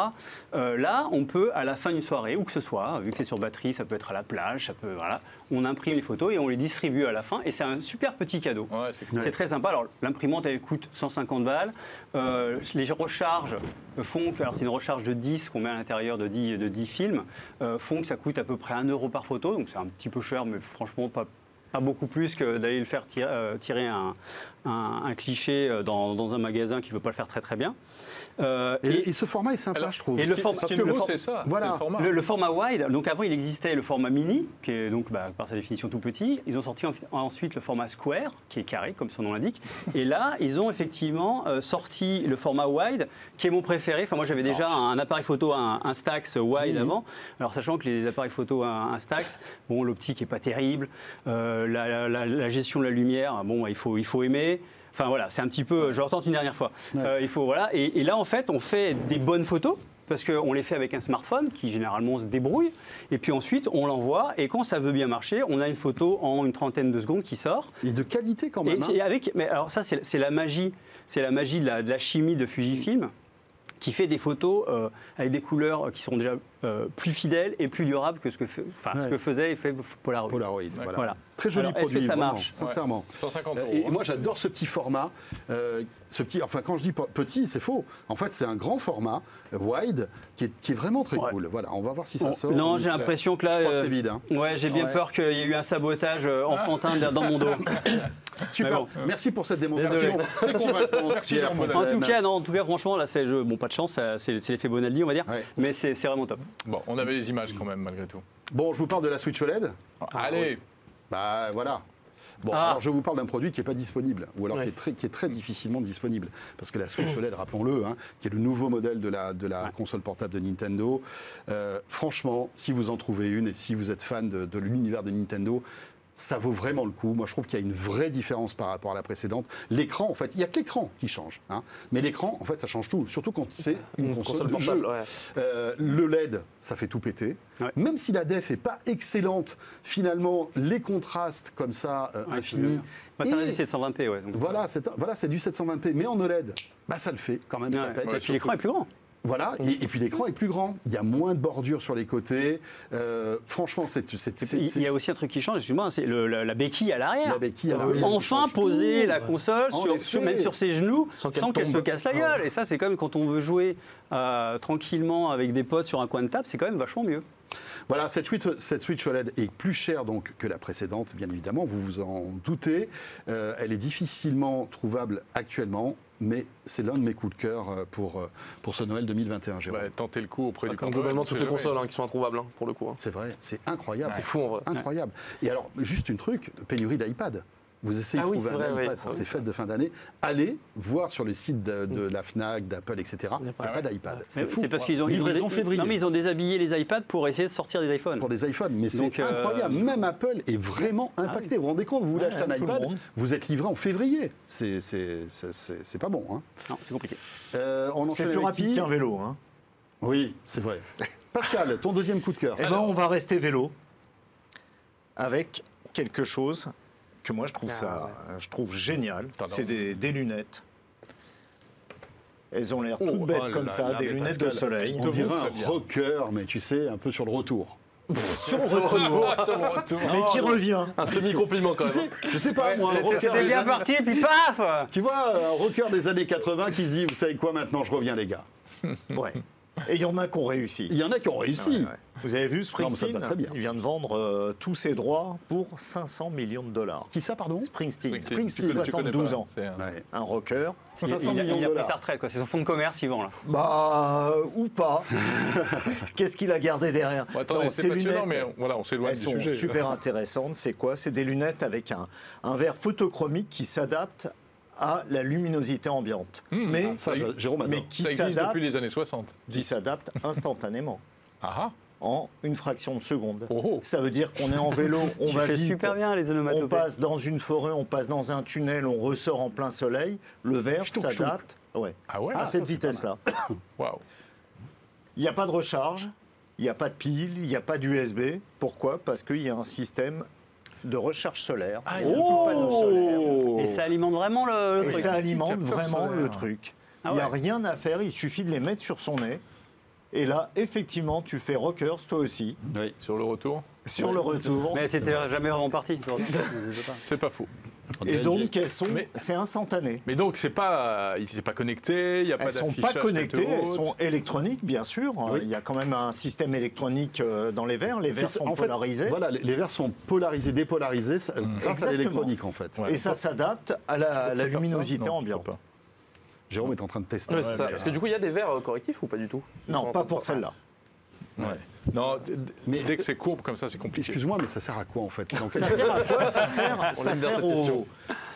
euh, là, on peut, à la fin d'une soirée, où que ce soit, vu que c'est sur batterie, ça peut être à la plage, ça peut, voilà, on imprime les photos et on les distribue à la fin, et c'est un super petit cadeau. Ouais, c'est cool. Très sympa. Alors, l'imprimante, elle coûte 150 balles. Euh, les recharges font que, alors c'est une recharge de 10 qu'on met à l'intérieur de 10, de 10 films, euh, font que ça coûte à peu près 1 euro par photo. Donc, c'est un petit peu cher, mais franchement, pas, pas beaucoup plus que d'aller le faire tirer, euh, tirer un, un- un cliché euh, dans, dans un magasin qui ne veut pas le faire très très bien. Euh, Et, et- et ce format est sympa, Alors, je trouve. et le format- for- c'est ça. Voilà. le format. Le, le format wide, donc avant il existait le format mini, qui est donc bah, par sa définition tout petit. Ils ont sorti en- ensuite le format square, qui est carré, comme son nom l'indique. Et là, ils ont effectivement euh, sorti le format wide, qui est mon préféré. Enfin, moi j'avais déjà un, appareil photo, un, un Stax wide avant. Alors sachant que les appareils photo, un, un Stax, bon, l'optique est pas terrible, euh, la, la- la- la gestion de la lumière, bon, il faut, il faut aimer. Enfin voilà, c'est un petit peu, je retente une dernière fois. Euh, il faut voilà, et, et là en fait, on fait des bonnes photos parce qu'on les fait avec un smartphone qui généralement se débrouille, et puis ensuite on l'envoie, et quand ça veut bien marcher, on a une photo en une trentaine de secondes qui sort. Et de qualité quand Et même. hein. c'est avec, mais alors ça c'est c'est la magie, c'est la magie de la, de la chimie de Fujifilm qui fait des photos euh, avec des couleurs qui sont déjà euh, plus fidèles et plus durables que ce que, fait- ce que faisait et fait Polaroid. Polaroid, voilà. Voilà. Très joli Alors, est-ce que produit, ça vraiment, marche sincèrement. 150 Euh, euros. Et hein. moi, j'adore ce petit format. euh, ce petit, enfin, quand je dis petit, c'est faux. En fait, c'est un grand format, wide, qui est, qui est vraiment très Ouais. cool. Voilà, on va voir si ça sort. non, On j'ai l'impression que là, Je crois que c'est vide. hein. Ouais, j'ai bien Ouais. peur qu'il y ait eu un sabotage enfantin dans mon dos. Super. bon. Merci pour cette démonstration très convaincante, Merci. En tout cas, non, en tout cas, franchement, là, c'est je- bon, pas de chance, c'est l'effet Bonaldi, on va dire, Ouais. mais c'est c'est vraiment top. Bon, on avait les images quand même, malgré tout. Bon, je vous parle de la Switch OLED. Allez, Bah voilà. Bon, Ah. alors je vous parle d'un produit qui n'est pas disponible, ou alors Ouais. qui, est très, qui est très difficilement disponible. Parce que la Switch OLED, rappelons-le, hein, qui est le nouveau modèle de la, de la console portable de Nintendo, euh, franchement, si vous en trouvez une et si vous êtes fan de, de l'univers de Nintendo, ça vaut vraiment le coup. Moi, je trouve qu'il y a une vraie différence par rapport à la précédente. L'écran, en fait, il n'y a que l'écran qui change. hein. Mais l'écran, en fait, ça change tout. Surtout quand c'est une, Une console, console de portable, jeu. ouais. Euh, le LED, ça fait tout péter. Ouais. Même si la def est pas excellente, finalement, les contrastes comme ça, euh, Ouais, infinis. Bah, reste du 720p, ouais. donc, voilà, c'est voilà, c'est du 720p, mais en OLED, bah ça le fait quand même. ça Ouais. pète. Ouais, Et puis l'écran est plus grand. Voilà, et, et puis l'écran est plus grand. Il y a moins de bordures sur les côtés. Euh, franchement, c'est Il y a aussi un truc qui change, excuse-moi, c'est la, la béquille à l'arrière. La béquille à On peut l'arrière Enfin poser tout. la console, sur, même sur ses genoux, Sans qu'elle se casse la gueule. Et ça, c'est quand même quand on veut jouer euh, tranquillement avec des potes sur un coin de table, c'est quand même vachement mieux. Voilà, cette Switch, cette Switch OLED est plus chère donc que la précédente, bien évidemment, vous vous en doutez. Euh, elle est difficilement trouvable actuellement, mais c'est l'un de mes coups de cœur euh, pour, euh, pour ce Noël 2021, Jérôme. bah, tentez le coup auprès du Comme Père Noël, globalement toutes les consoles hein, qui sont introuvables hein, pour le coup. hein. C'est vrai, c'est incroyable. C'est fou en vrai. Incroyable. Et alors, juste une truc, pénurie d'iPad. Vous essayez Ah de oui, trouver c'est un vrai, iPad oui. pour Ah ces fêtes de fin d'année. Allez voir sur les sites de, de la FNAC, d'Apple, etc. Il n'y a Ah pas d'iPad. C'est fou. C'est parce qu'ils ont, ils ont Livraison dé- février. non, mais ils ont déshabillé les iPads pour essayer de sortir des iPhones. pour des iPhones, mais c'est euh, incroyable. Même Apple est vraiment impacté. Vous vous rendez compte, vous voulez acheter un iPad, vous êtes livré en février. C'est pas bon. hein. Non, c'est compliqué. Euh, on C'est plus rapide qu'un vélo. Hein. Oui, c'est vrai. Pascal, ton deuxième coup de cœur. Eh ben, on va rester vélo avec quelque chose que moi je trouve Ah, ça, je trouve génial. C'est des, des lunettes. Elles ont l'air Oh, toutes bêtes Oh là comme là ça, là, des lunettes de soleil. On dirait un rocker, mais tu sais, un peu sur le retour. Sur le Sur le retour, retour, mais qui revient. Un semi-compliment quand Tu même. sais, je sais pas, moi, C'était bien parti, et puis paf Tu vois, un rocker des années 80 qui se dit, vous savez quoi, maintenant je reviens, les gars. Ouais. Et il y en a qui ont réussi. Il y en a qui ont réussi. Ouais, ouais. Vous avez vu Springsteen va très bien. Il vient de vendre euh, tous ses droits pour 500 millions de dollars. Qui ça, pardon? Springsteen, Springsteen, Springsteen, tu connais- tu connais 72 pas, ans. un- Ouais. un rocker. Il, 500 il a- millions il de a pris dollars. sa retraite, quoi. c'est son fonds de commerce, il vend là. Bah, euh, ou pas. Qu'est-ce qu'il a gardé derrière attendez, Non, c'est lunettes, mais on- voilà, on s'éloigne Elles du sont sujet. super intéressantes. C'est quoi? C'est des lunettes avec un, un verre photochromique qui s'adapte à la luminosité ambiante. Hmm, mais ah, Ça, Jérôme adore. mais qui Ça s'adapte depuis les années 60. qui s'adapte instantanément Ah ah. en une fraction de seconde. Oh, oh. Ça veut dire qu'on est en vélo, on tu va fais vite. super bien les On passe dans une forêt, on passe dans un tunnel, on ressort en plein soleil. Le verre s'adapte ouais, Ah ouais à Ah, cette ça, vitesse-là. Waouh. Il n'y a pas de recharge, il n'y a pas de pile, il n'y a pas d'USB. Pourquoi? Parce qu'il y a un système de recharge solaire. Ah, Il Et ça alimente vraiment le, le Et truc. ça alimente vraiment solaire. le truc. Ah Il n'y a rien à faire, il suffit de les mettre sur son nez. Et là, effectivement, tu fais rockers toi aussi, Oui. Sur le retour, sur le retour. Mais c'était jamais vraiment parti. c'est pas faux. Et donc, elles sont, Mais- c'est instantané. Mais donc, c'est pas, il s'est pas connecté, il n'y a pas Elles sont pas connectées, elles sont électroniques, bien sûr. Oui. Il y a quand même un système électronique euh, dans les verres. Les C'est verres sont en fait, polarisés. Voilà, les, les verres sont polarisés, dépolarisés, ça- grâce à Exactement. l'électronique en fait. Ouais. Et ça s'adapte à la, la luminosité Non, ambiante. Jérôme est en train de tester. Ouais, c'est Parce que du coup, il y a des verres euh, correctifs ou pas du tout? Ils Non, pas pour celle-là. Ouais. Non, Mais- dès que c'est courbe comme ça, c'est compliqué. Excuse-moi, mais ça sert à quoi en fait? Donc, Ça sert à quoi? Ça sert, ça sert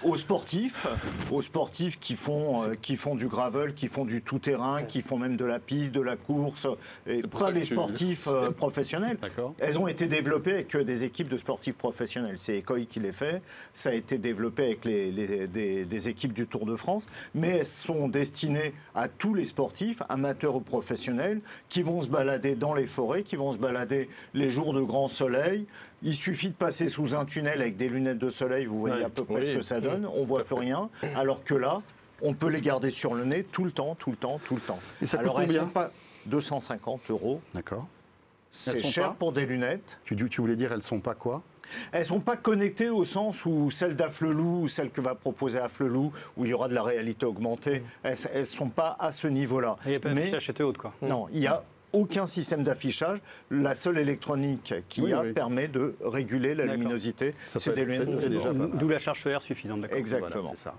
aux, sportifs, aux sportifs qui font, euh, qui font du gravel, qui font du tout-terrain, qui font même de la piste, de la course, et pas les sportifs euh, professionnels. Elles ont été développées avec euh, des équipes de sportifs professionnels. C'est Ecoy qui les fait. Ça a été développé avec les, les- des, des équipes du Tour de France. Mais elles sont destinées à tous les sportifs, amateurs ou professionnels, qui vont se balader dans les forêts, qui vont se balader les jours de grand soleil. Il suffit de passer sous un tunnel avec des lunettes de soleil. Vous voyez à peu près Oui. ce que ça donne. On voit plus rien. Alors que là, on peut les garder sur le nez tout le temps, tout le temps, tout le temps. Et ça coûte Alors elles combien pas 250 euros. D'accord. Elles C'est sont cher pas pour des lunettes. Tu, tu voulais dire elles sont pas quoi? Elles sont pas connectées au sens où celle d'Afflelou ou celle que va proposer Afflelou, où il y aura de la réalité augmentée, elles, elles sont pas à ce niveau-là. Il n'y a pas Mais d'affichage tête haute, quoi. non, il y a aucun système d'affichage. La seule électronique qu'il y a oui. permet de réguler la luminosité. Ça C'est des mal. D'où la charge solaire suffisante, d'accord. Exactement. Voilà, c'est ça.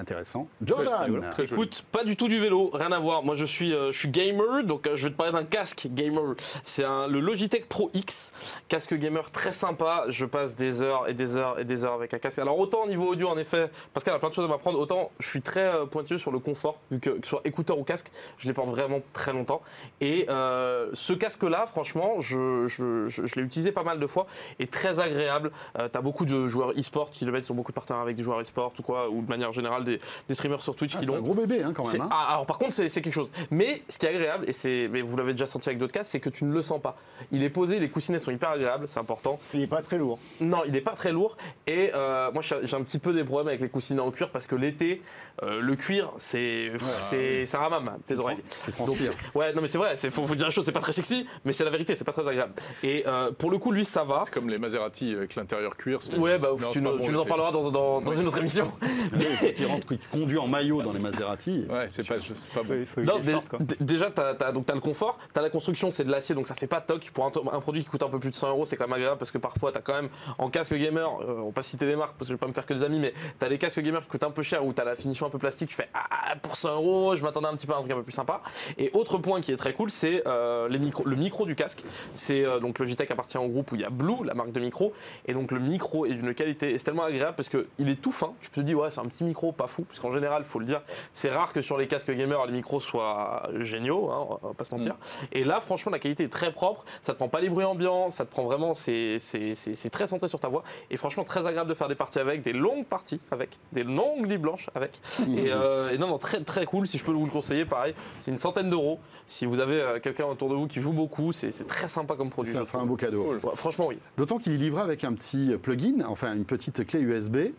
Intéressant. Jordan très. Écoute, pas du tout du vélo, rien à voir. Moi, je suis, euh, je suis gamer, donc euh, je vais te parler d'un casque gamer. C'est le Logitech Pro X, casque gamer très sympa. Je passe des heures et des heures et des heures avec un casque. Alors autant au niveau audio, en effet, parce qu'elle a plein de choses à m'apprendre, autant je suis très euh, pointilleux sur le confort, vu que, que ce soit écouteur ou casque, je les porte vraiment très longtemps. Et euh, ce casque-là, franchement, je, je- je- je l'ai utilisé pas mal de fois et très agréable. Euh, T'as beaucoup de joueurs e-sport qui le mettent, ils ont beaucoup de partenaires avec des joueurs e-sport ou quoi, ou de manière générale des, des streamers sur Twitch Ah, qui c'est l'ont. un gros bébé hein, quand C'est- même. hein. ah, alors par contre, c'est c'est quelque chose. Mais ce qui est agréable, et c'est, mais vous l'avez déjà senti avec d'autres casques, c'est que tu ne le sens pas. Il est posé, les coussinets sont hyper agréables, c'est important. Il n'est pas très lourd. Non, il n'est pas très lourd. Et euh, moi, j'ai un petit peu des problèmes avec les coussinets en cuir parce que l'été, euh, le cuir, c'est, c'est, ça ramame tes oreilles. Il transpire. Ouais, non, mais c'est vrai. Il faut, faut dire la chose. C'est pas très sexy, mais c'est la vérité. C'est pas très agréable. Et euh, pour le coup, lui, ça va. C'est comme les Maserati avec l'intérieur cuir. c'est- Ouais, bah, Non, tu, c'est nous, bon, tu nous en parleras dans, dans- dans une autre émission. qui conduit en maillot dans les Maserati. Ouais, c'est pas, pas Il bon. Non, éviter dé- le short, quoi. d- déjà, tu as, donc, t'as le confort, tu as la construction, c'est de l'acier, donc ça fait pas toc. Pour un, produit qui coûte un peu plus de 100 euros, c'est quand même agréable parce que parfois, tu as quand même en casque gamer, euh, on va pas citer des marques parce que je vais pas me faire que des amis, mais tu as des casques gamer qui coûtent un peu cher où tu as la finition un peu plastique. Tu fais Ah, pour 100 euros, je m'attendais un petit peu à un truc un peu plus sympa. Et autre point qui est très cool, c'est euh, les le micro du casque. C'est euh, donc Logitech appartient au groupe où il y a Blue, la marque de micro, et donc le micro est d'une qualité, c'est tellement agréable parce qu'il est tout fin. Tu peux te dire, ouais, c'est un petit micro, pas fou, parce qu'en général, faut le dire, c'est rare que sur les casques gamer, les micros soient géniaux, hein, on va pas se mentir. Et là, franchement, la qualité est très propre, ça te prend pas les bruits ambiants, ça te prend vraiment, c'est très centré sur ta voix, et franchement, très agréable de faire des parties avec, des longues parties avec, des longues nuits blanches avec. Et, euh, et non, non, très très cool, si je peux vous le conseiller, pareil, c'est une centaine d'euros. Si vous avez euh, quelqu'un autour de vous qui joue beaucoup, c'est très sympa comme produit. Ça sera un beau cadeau. Ouais, franchement, oui. D'autant qu'il est livré avec un petit plugin, enfin une petite clé USB euh,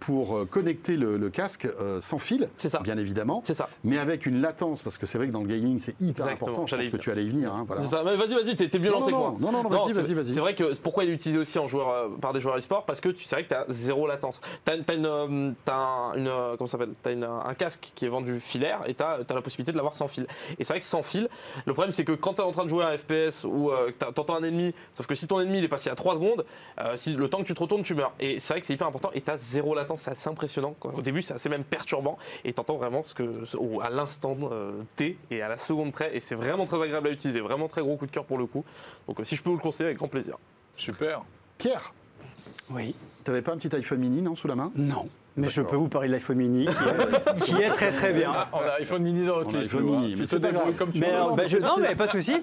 pour euh, connecter le, le casque euh, sans fil, C'est ça. bien évidemment, C'est ça. mais avec une latence, parce que c'est vrai que dans le gaming c'est hyper Exactement, important. Je pense que tu allais y venir. hein, voilà. Ça. Vas-y, vas-y, t'es t'es mieux Non, lancé moi. non, non, non, vas-y, vas-y, vas-y. C'est vrai que pourquoi il est utilisé aussi en joueur, euh, par des joueurs e-sport Parce que tu c'est vrai que tu as zéro latence. Tu as, une, euh, t'as un- une, euh, comment ça s'appelle? T'as euh, un casque qui est vendu filaire et tu as, la possibilité de l'avoir sans fil. Et c'est vrai que sans fil, le problème c'est que quand tu es en train de jouer à un FPS ou euh, t'entends un ennemi, sauf que si ton ennemi il est passé à 3 secondes, euh, si le temps que tu te retournes, tu meurs. Et c'est vrai que c'est hyper important et tu as zéro latence, c'est assez impressionnant. quoi. Au début, c'est assez même perturbant et tu entends vraiment ce que, à l'instant euh, T et à la seconde près. Et c'est vraiment très agréable à utiliser, vraiment très gros coup de cœur pour le coup. Donc euh, si je peux vous le conseiller, avec grand plaisir. Super. Pierre, Oui. t'avais pas un petit iPhone mini non sous la main? Non. Mais je peux vous parler de l'iPhone mini, qui est, qui est très très bien. Ah, on a iPhone mini dans notre liste. hein. mini, mais Tu te débrouilles comme tu Mais veux. non, bah, je- non, mais pas de souci.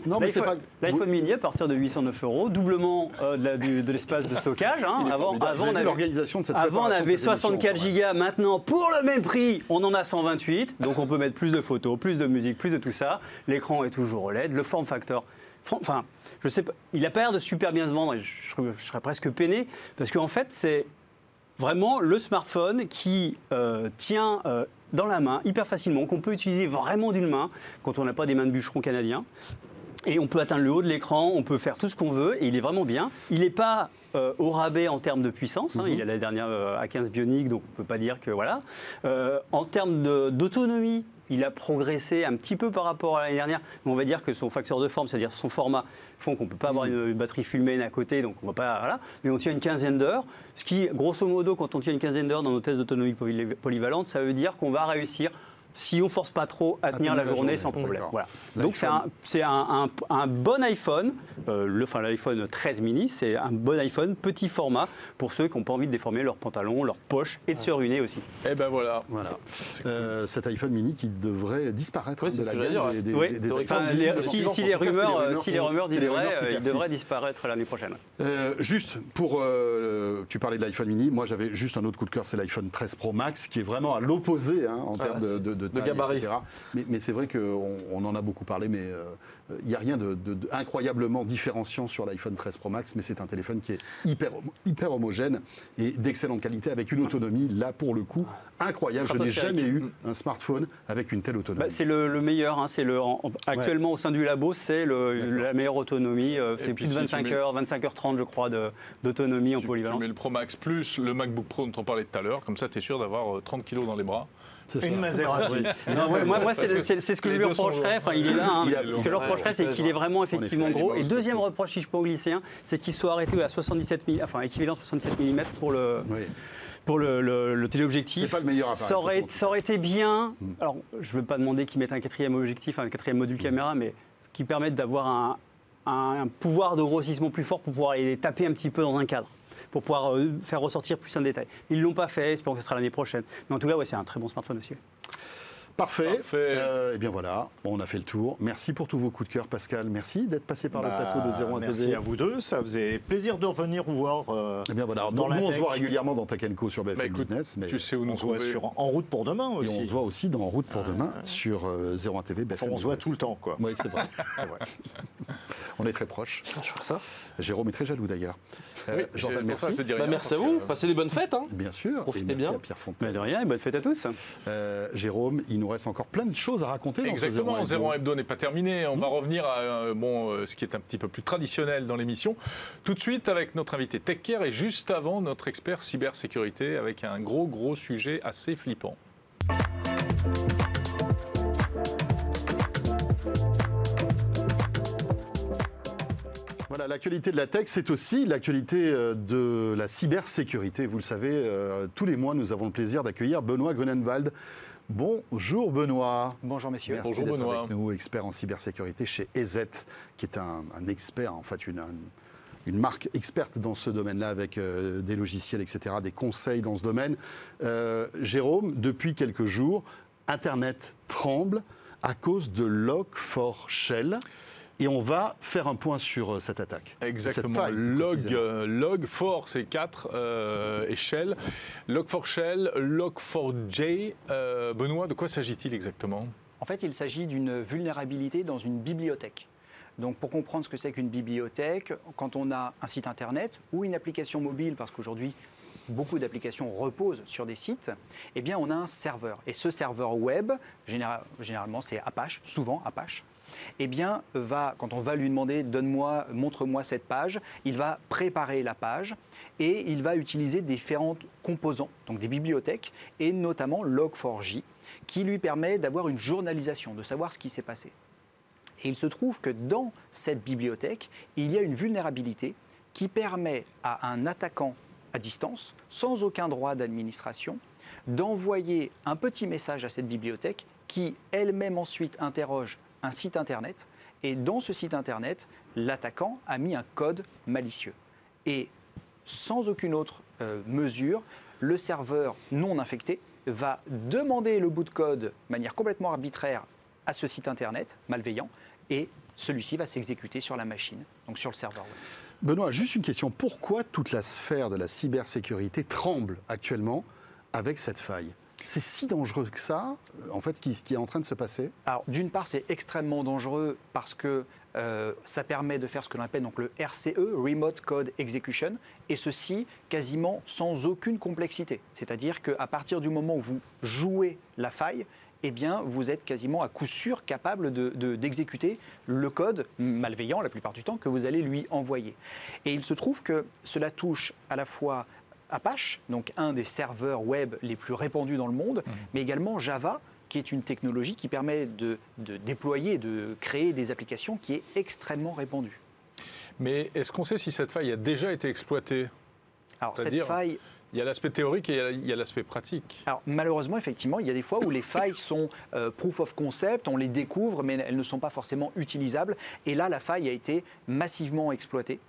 L'iPhone mini à partir de 809 euros, doublement euh, de l'espace de stockage. hein. Avant, avant, on avait, l'organisation de cette avant, on avait cette émission, 64 quand même. gigas. Maintenant, pour le même prix, on en a 128. Donc, on peut mettre plus de photos, plus de musique, plus de tout ça. L'écran est toujours OLED. Le form factor. Enfin, je sais pas. Il a pas l'air de super bien se vendre et je, je- je serais presque peiné parce qu'en fait, c'est vraiment le smartphone qui euh, tient euh, dans la main hyper facilement, qu'on peut utiliser vraiment d'une main quand on n'a pas des mains de bûcheron canadiens. Et on peut atteindre le haut de l'écran, on peut faire tout ce qu'on veut, et il est vraiment bien. Il n'est pas euh, au rabais en termes de puissance, hein, il a la dernière euh, A15 Bionic, donc on ne peut pas dire que voilà. En termes d'autonomie, il a progressé un petit peu par rapport à l'année dernière, mais on va dire que son facteur de forme, c'est-à-dire son format, font qu'on ne peut pas avoir une, une batterie fulmène à côté, donc on va pas. Voilà. Mais on tient une quinzaine d'heures, ce qui, grosso modo, quand on tient une quinzaine d'heures dans nos tests d'autonomie poly- polyvalente, ça veut dire qu'on va réussir. Si on force pas trop à tenir la journée sans problème. Voilà. Donc c'est un, c'est un, un- un bon iPhone, euh, le, enfin l'iPhone 13 mini, c'est un bon iPhone, petit format, pour ceux qui n'ont pas envie de déformer leurs pantalons, leurs poches et de se ruiner aussi. Eh ben voilà. Voilà. Euh, cet iPhone mini qui devrait disparaître Oui, de c'est ce la gamme dire, des, des- Oui, des- des. Enfin, les- si, si les cas, les euh, rumeurs si les rumeurs les disent vrai, euh, il devrait disparaître l'année prochaine. Euh, juste pour, euh, tu parlais de l'iPhone mini, moi j'avais juste un autre coup de cœur, c'est l'iPhone 13 Pro Max, qui est vraiment à l'opposé hein, en Ah, termes de, c'est- de- de taille, gabarit. etc. Mais, mais c'est vrai qu'on on en a beaucoup parlé, mais euh, il n'y a rien de, de- de incroyablement différenciant sur l'iPhone 13 Pro Max, mais c'est un téléphone qui est hyper, hyper homogène et d'excellente qualité, avec une autonomie, là, pour le coup, incroyable. Je n'ai jamais eu un smartphone avec une telle autonomie. Bah, c'est le, le meilleur. hein, c'est le, en- en- actuellement, au sein du labo, c'est la meilleure autonomie. euh, C'est plus de si tu 25 mets- heures, 25h30, je crois, d'autonomie en Tu, tu polyvalent. mets le Pro Max plus le MacBook Pro dont on parlait tout à l'heure, comme ça tu es sûr d'avoir euh, 30 kilos dans les bras. Une Maserati. Non, ouais, Moi, moi, c'est que c'est- c'est ce que je lui reprocherais. Enfin, il est là. hein. Il a- Ce que je lui reprocherais, c'est qu'il est vraiment effectivement gros. Et deuxième reproche, si je peux en glisser un, c'est qu'il soit arrêté à 77 mm, enfin équivalent 67 mm pour le, Oui. pour le, le- le téléobjectif. C'est pas le meilleur appareil Ça aurait, ça aurait été bien. Mm. Alors, je ne veux pas demander qu'ils mettent un quatrième objectif, un quatrième module caméra, mais qui permette d'avoir un, un- un pouvoir de grossissement plus fort pour pouvoir aller taper un petit peu dans un cadre, pour pouvoir euh, faire ressortir plus un détail. Ils ne l'ont pas fait, espérons que ce sera l'année prochaine. Mais en tout cas, ouais, c'est un très bon smartphone aussi. Parfait. Parfait. Euh, et bien voilà, Bon, on a fait le tour. Merci pour tous vos coups de cœur, Pascal. Merci d'être passé par le Bah, plateau de 01 Merci TV. à vous deux. Ça faisait plaisir de revenir vous voir. euh, Eh bien voilà, Dans nous, la on se voit régulièrement dans Tech Co sur BFM Bah, Business, mais Tu sais où nous on se voit sur En route pour demain et on aussi. se voit aussi dans En route pour demain sur euh, 01 TV. Enfin, BFM on se voit tout le temps, quoi. Oui, c'est vrai. vrai. on est très proches. Je fais ça. Jérôme est très jaloux d'ailleurs. Euh, Oui, Jordan, ça merci. Bah, merci à vous. que- Passez des bonnes fêtes. Hein. Bien sûr. Profitez et merci bien. à Pierre Fontaine. Bah, de rien, et bonne fête à tous. Euh, Jérôme, il nous reste encore plein de choses à raconter dans Exactement, ce 01 Zéro Hebdo n'est pas terminé. On va revenir à euh, bon, euh, ce qui est un petit peu plus traditionnel dans l'émission. Tout de suite avec notre invité TechCare et juste avant notre expert cybersécurité avec un gros gros sujet assez flippant. Voilà, l'actualité de la tech, c'est aussi l'actualité euh, de la cybersécurité. Vous le savez, tous les mois, nous avons le plaisir d'accueillir Benoît Grunenwald. Bonjour Benoît. Bonjour messieurs. Merci Bonjour, d'être Benoît. avec nous, expert en cybersécurité chez EZ, qui est un, un expert, en fait, une, un- une marque experte dans ce domaine-là, avec euh, des logiciels, etc., des conseils dans ce domaine. Euh, Jérôme, depuis quelques jours, Internet tremble à cause de Log4Shell. Et on va faire un point sur euh, cette attaque. Exactement. Cette faille, log, euh, log 4, c'est 4, euh, et Shell. Log 4 Shell, Log 4 J. Euh, Benoît, de quoi s'agit-il exactement? En fait, il s'agit d'une vulnérabilité dans une bibliothèque. Donc, pour comprendre ce que c'est qu'une bibliothèque, quand on a un site internet ou une application mobile, parce qu'aujourd'hui, beaucoup d'applications reposent sur des sites, eh bien, on a un serveur. Et ce serveur web, général- généralement, c'est Apache, souvent Apache, eh bien, va, quand on va lui demander donne-moi, montre-moi cette page, il va préparer la page et il va utiliser différents composants, donc des bibliothèques, et notamment Log4j, qui lui permet d'avoir une journalisation, de savoir ce qui s'est passé. Et il se trouve que dans cette bibliothèque, il y a une vulnérabilité qui permet à un attaquant à distance, sans aucun droit d'administration, d'envoyer un petit message à cette bibliothèque qui elle-même ensuite interroge un site internet. Et dans ce site internet, l'attaquant a mis un code malicieux. Et sans aucune autre euh, mesure, le serveur non infecté va demander le bout de code de manière complètement arbitraire à ce site internet malveillant et celui-ci va s'exécuter sur la machine, donc sur le serveur web. Benoît, juste une question. Pourquoi toute la sphère de la cybersécurité tremble actuellement avec cette faille? C'est si dangereux que ça, euh, en fait, ce qui, est en train de se passer d'une part, c'est extrêmement dangereux parce que euh, ça permet de faire ce que l'on appelle donc le RCE, Remote Code Execution, et ceci quasiment sans aucune complexité. C'est-à-dire qu'à partir du moment où vous jouez la faille, eh bien, vous êtes quasiment à coup sûr capable de- de- d'exécuter le code malveillant, la plupart du temps, que vous allez lui envoyer. Et il se trouve que cela touche à la fois Apache, donc un des serveurs web les plus répandus dans le monde, mais également Java, qui est une technologie qui permet de, de déployer, de créer des applications qui est extrêmement répandue. Mais est-ce qu'on sait si cette faille a déjà été exploitée? Alors cette C'est-à-dire faille, Il y a l'aspect théorique et il y a- il y a l'aspect pratique. alors malheureusement effectivement, il y a des fois où les failles sont euh, proof of concept, on les découvre, mais elles ne sont pas forcément utilisables. Et là, la faille a été massivement exploitée.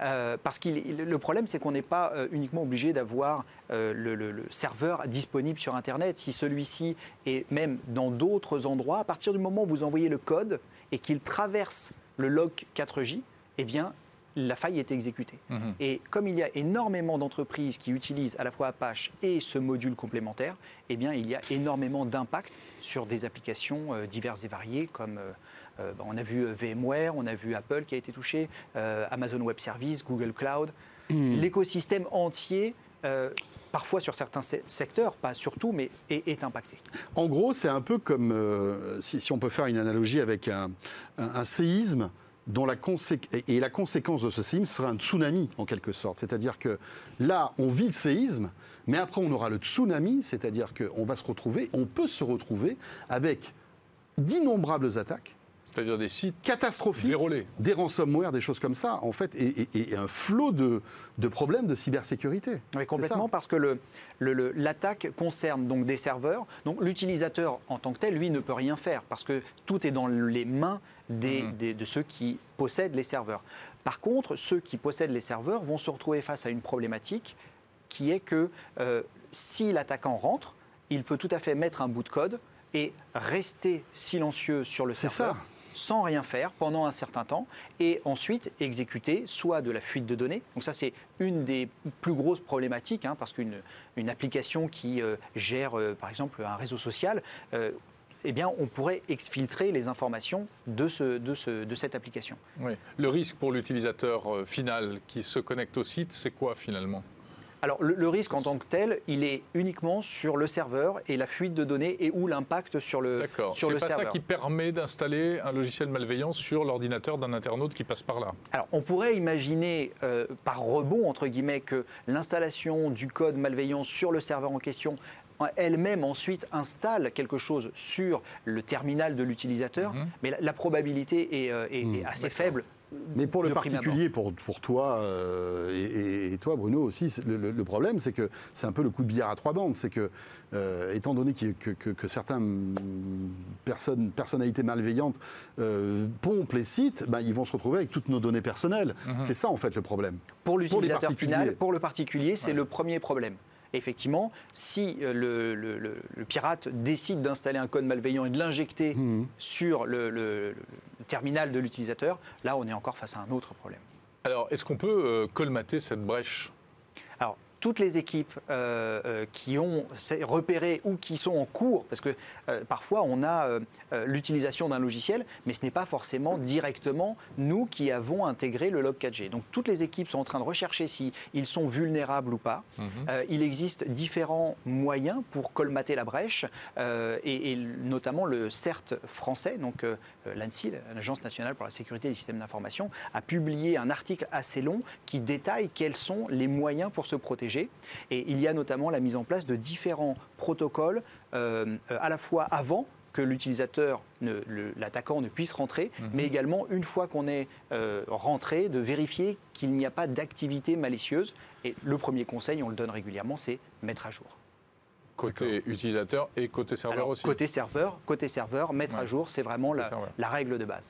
Euh, parce que le problème, c'est qu'on n'est pas euh, uniquement obligé d'avoir euh, le, le- le serveur disponible sur Internet. Si celui-ci est même dans d'autres endroits, à partir du moment où vous envoyez le code et qu'il traverse le log 4J, eh bien, la faille est exécutée. Mhm. Et comme il y a énormément d'entreprises qui utilisent à la fois Apache et ce module complémentaire, eh bien, il y a énormément d'impact sur des applications euh, diverses et variées, comme euh, euh, bah, on a vu VMware, on a vu Apple qui a été touché, euh, Amazon Web Services, Google Cloud. L'écosystème entier, parfois sur certains se- secteurs, pas sur tout, mais est, est impacté. En gros, c'est un peu comme, euh, si, si on peut faire une analogie avec un, un- un séisme, dont la et la conséquence de ce séisme sera un tsunami, en quelque sorte. C'est-à-dire que là, on vit le séisme, mais après, on aura le tsunami, c'est-à-dire qu'on va se retrouver, on peut se retrouver avec d'innombrables attaques C'est-à-dire des sites catastrophiques, vérolés. des ransomware, des choses comme ça, en fait, et, et- et un flot de, de problèmes de cybersécurité. Oui, complètement, parce que le- le- le- l'attaque concerne donc des serveurs. Donc l'utilisateur en tant que tel, lui, ne peut rien faire, parce que tout est dans les mains des- des- de ceux qui possèdent les serveurs. Par contre, ceux qui possèdent les serveurs vont se retrouver face à une problématique qui est que euh, si l'attaquant rentre, il peut tout à fait mettre un bout de code et rester silencieux sur le C'est serveur ça. Sans rien faire pendant un certain temps et ensuite exécuter soit de la fuite de données. Donc ça c'est une des plus grosses problématiques hein, parce qu'une une application qui euh, gère euh, par exemple un réseau social, euh, eh bien on pourrait exfiltrer les informations de, ce, de, ce- de cette application. Oui. Le risque pour l'utilisateur final qui se connecte au site, c'est quoi finalement? Alors le, le risque en tant que tel, il est uniquement sur le serveur et la fuite de données et ou l'impact sur le, D'accord. sur C'est le pas ça serveur. qui permet d'installer un logiciel malveillant sur l'ordinateur d'un internaute qui passe par là. Alors, on pourrait imaginer euh, par rebond, entre guillemets, que l'installation du code malveillant sur le serveur en question elle-même ensuite installe quelque chose sur le terminal de l'utilisateur, Mhm. mais la, la probabilité est, euh, est- est assez faible. Mais pour le particulier, pour, pour toi euh, et, toi, Bruno aussi, le, problème, c'est que c'est un peu le coup de billard à trois bandes. C'est que, euh, étant donné que, que, que certaines personnes, personnalités malveillantes euh, pompent les sites, ben, ils vont se retrouver avec toutes nos données personnelles. Mhm. C'est ça, en fait, le problème. Pour l'utilisateur final, pour le particulier, c'est Ouais. le premier problème. Effectivement, si euh, le, le- le- le pirate décide d'installer un code malveillant et de l'injecter Mhm. sur le, le- le terminal de l'utilisateur, là, on est encore face à un autre problème. Alors, est-ce qu'on peut euh, colmater cette brèche? Alors, toutes les équipes euh, euh, qui ont repéré ou qui sont en cours, parce que euh, parfois on a euh, l'utilisation d'un logiciel, mais ce n'est pas forcément directement nous qui avons intégré le log 4G. Donc toutes les équipes sont en train de rechercher s'ils sont vulnérables ou pas. Mhm. Il existe différents moyens pour colmater la brèche, et, et notamment le CERT français, donc l'ANSI, l'Agence nationale pour la sécurité des systèmes d'information, a publié un article assez long qui détaille quels sont les moyens pour se protéger. Et il y a notamment la mise en place de différents protocoles, euh, euh, à la fois avant que l'utilisateur, l'attaquant ne puisse rentrer, Mhm. mais également une fois qu'on est euh, rentré, de vérifier qu'il n'y a pas d'activité malicieuse. Et le premier conseil, on le donne régulièrement, c'est mettre à jour. Côté utilisateur et côté serveur Alors, aussi côté serveur, côté serveur, mettre Ouais. à jour, c'est vraiment la, règle de base.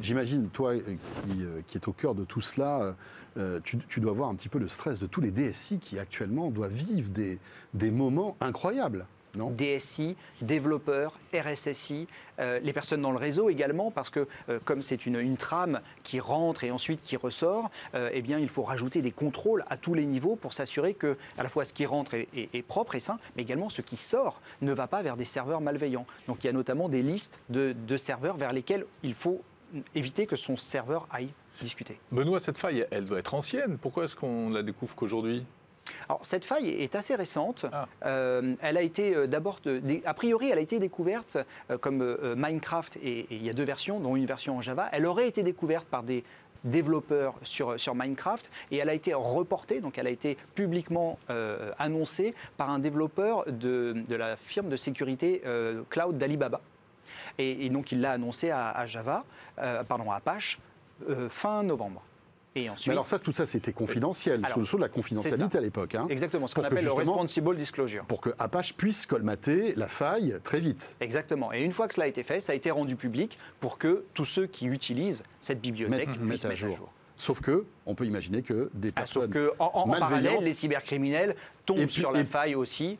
J'imagine, toi euh, qui, euh, qui est au cœur de tout cela, euh, euh, tu, tu dois voir un petit peu le stress de tous les DSI qui actuellement doivent vivre des, des moments incroyables. Non DSI, développeurs, RSSI, euh, les personnes dans le réseau également, parce que euh, comme c'est une, une trame qui rentre et ensuite qui ressort, euh, eh bien il faut rajouter des contrôles à tous les niveaux pour s'assurer que à la fois ce qui rentre est, est- est propre et sain, mais également ce qui sort ne va pas vers des serveurs malveillants. Donc il y a notamment des listes de, de serveurs vers lesquels il faut éviter que son serveur aille discuter. Benoît, cette faille, elle doit être ancienne. Pourquoi est-ce qu'on la découvre qu'aujourd'hui? Alors, cette faille est assez récente. Ah. Euh, elle a été euh, d'abord, a priori, elle a été découverte euh, comme euh, Minecraft, et, et il y a deux versions, dont une version en Java. Elle aurait été découverte par des développeurs sur, sur Minecraft et elle a été reportée, donc elle a été publiquement annoncée par un développeur de, de la firme de sécurité cloud d'Alibaba. Et, et donc il l'a annoncé à, à Java, pardon, à Apache, fin novembre. Et ensuite, Mais alors ça, tout ça, c'était confidentiel, Alors, sous le sceau de la confidentialité à l'époque. hein, exactement, ce qu'on appelle le responsible disclosure. pour que Apache puisse colmater la faille très vite. Exactement. Et une fois que cela a été fait, ça a été rendu public pour que tous ceux qui utilisent cette bibliothèque puissent mettre à mettre à jour. jour. Sauf que, on peut imaginer que des Ah, sauf personnes... que en, en- en malveillantes- parallèle, les cybercriminels tombent puis- sur la et- faille aussi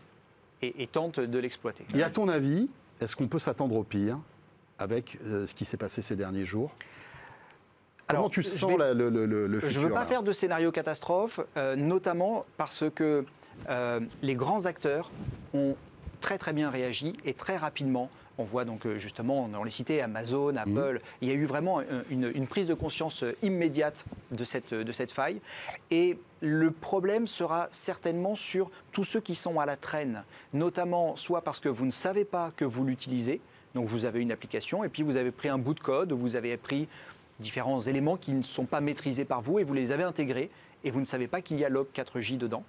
et, et tentent de l'exploiter. Et à ton avis, est-ce qu'on peut s'attendre au pire avec euh, ce qui s'est passé ces derniers jours? Comment Alors, tu je sens vais- la- le, le- le- le Je futur ne veux pas là faire de scénario catastrophe, euh, notamment parce que euh, les grands acteurs ont très très bien réagi et très rapidement. On voit donc euh, justement, on les citait, Amazon, Apple, il y a eu vraiment une, une prise de conscience immédiate de cette, de cette faille. Et le problème sera certainement sur tous ceux qui sont à la traîne, notamment soit parce que vous ne savez pas que vous l'utilisez, donc vous avez une application et puis vous avez pris un bout de code, vous avez pris différents éléments qui ne sont pas maîtrisés par vous et vous les avez intégrés et vous ne savez pas qu'il y a log 4J dedans.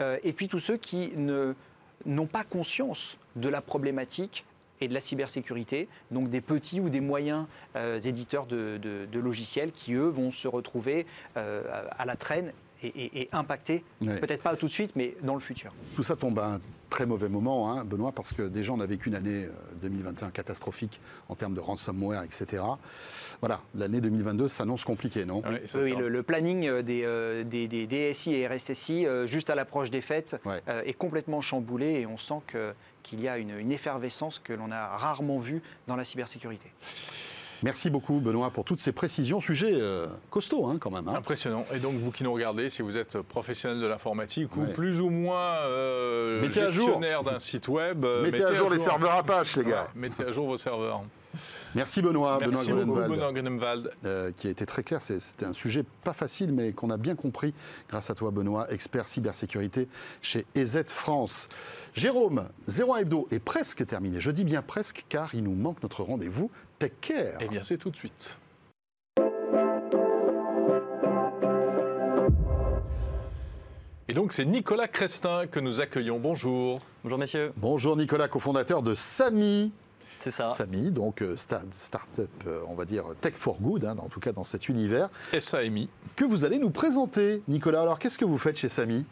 Euh, et puis tous ceux qui n'ont pas conscience de la problématique et de la cybersécurité, donc des petits ou des moyens euh, éditeurs de logiciels qui, eux, vont se retrouver euh, à la traîne et, et- Ouais. peut-être pas tout de suite, mais dans le futur. Tout ça tombe à un très mauvais moment, hein, Benoît, parce que déjà on a vécu une année euh, 2021 catastrophique en termes de ransomware, etc. Voilà, l'année 2022 s'annonce compliquée, non? Oui, ça. le, le planning euh, des, euh, des, des DSI et RSSI, euh, juste à l'approche des fêtes, Ouais. euh, est complètement chamboulé et on sent que- qu'il y a une, une effervescence que l'on a rarement vue dans la cybersécurité. Merci beaucoup, Benoît, pour toutes ces précisions. Sujet euh, costaud, hein, quand même. hein. Impressionnant. Et donc, vous qui nous regardez, si vous êtes professionnel de l'informatique ou plus ou moins euh, gestionnaire d'un site web, euh, Mettez à jour les serveurs Apache, les gars. Ouais, mettez à jour vos serveurs. Merci, Benoît. Merci Benoît beaucoup, Grunewald. Benoît Grunewald. euh, qui a été très clair. C'était un sujet pas facile, mais qu'on a bien compris grâce à toi, Benoît, expert cybersécurité chez EZ France. Jérôme, 01 Hebdo est presque terminé. Je dis bien presque, car il nous manque notre rendez-vous Tech Care. Eh bien, c'est tout de suite. Et donc, c'est Nicolas Crestin que nous accueillons. Bonjour. Bonjour messieurs, Bonjour Nicolas, cofondateur de Samy. C'est ça. Samy, donc euh, sta- start-up, euh, on va dire tech for good, hein, en tout cas dans cet univers, SAMI. que vous allez nous présenter. Nicolas, alors qu'est-ce que vous faites chez Samy?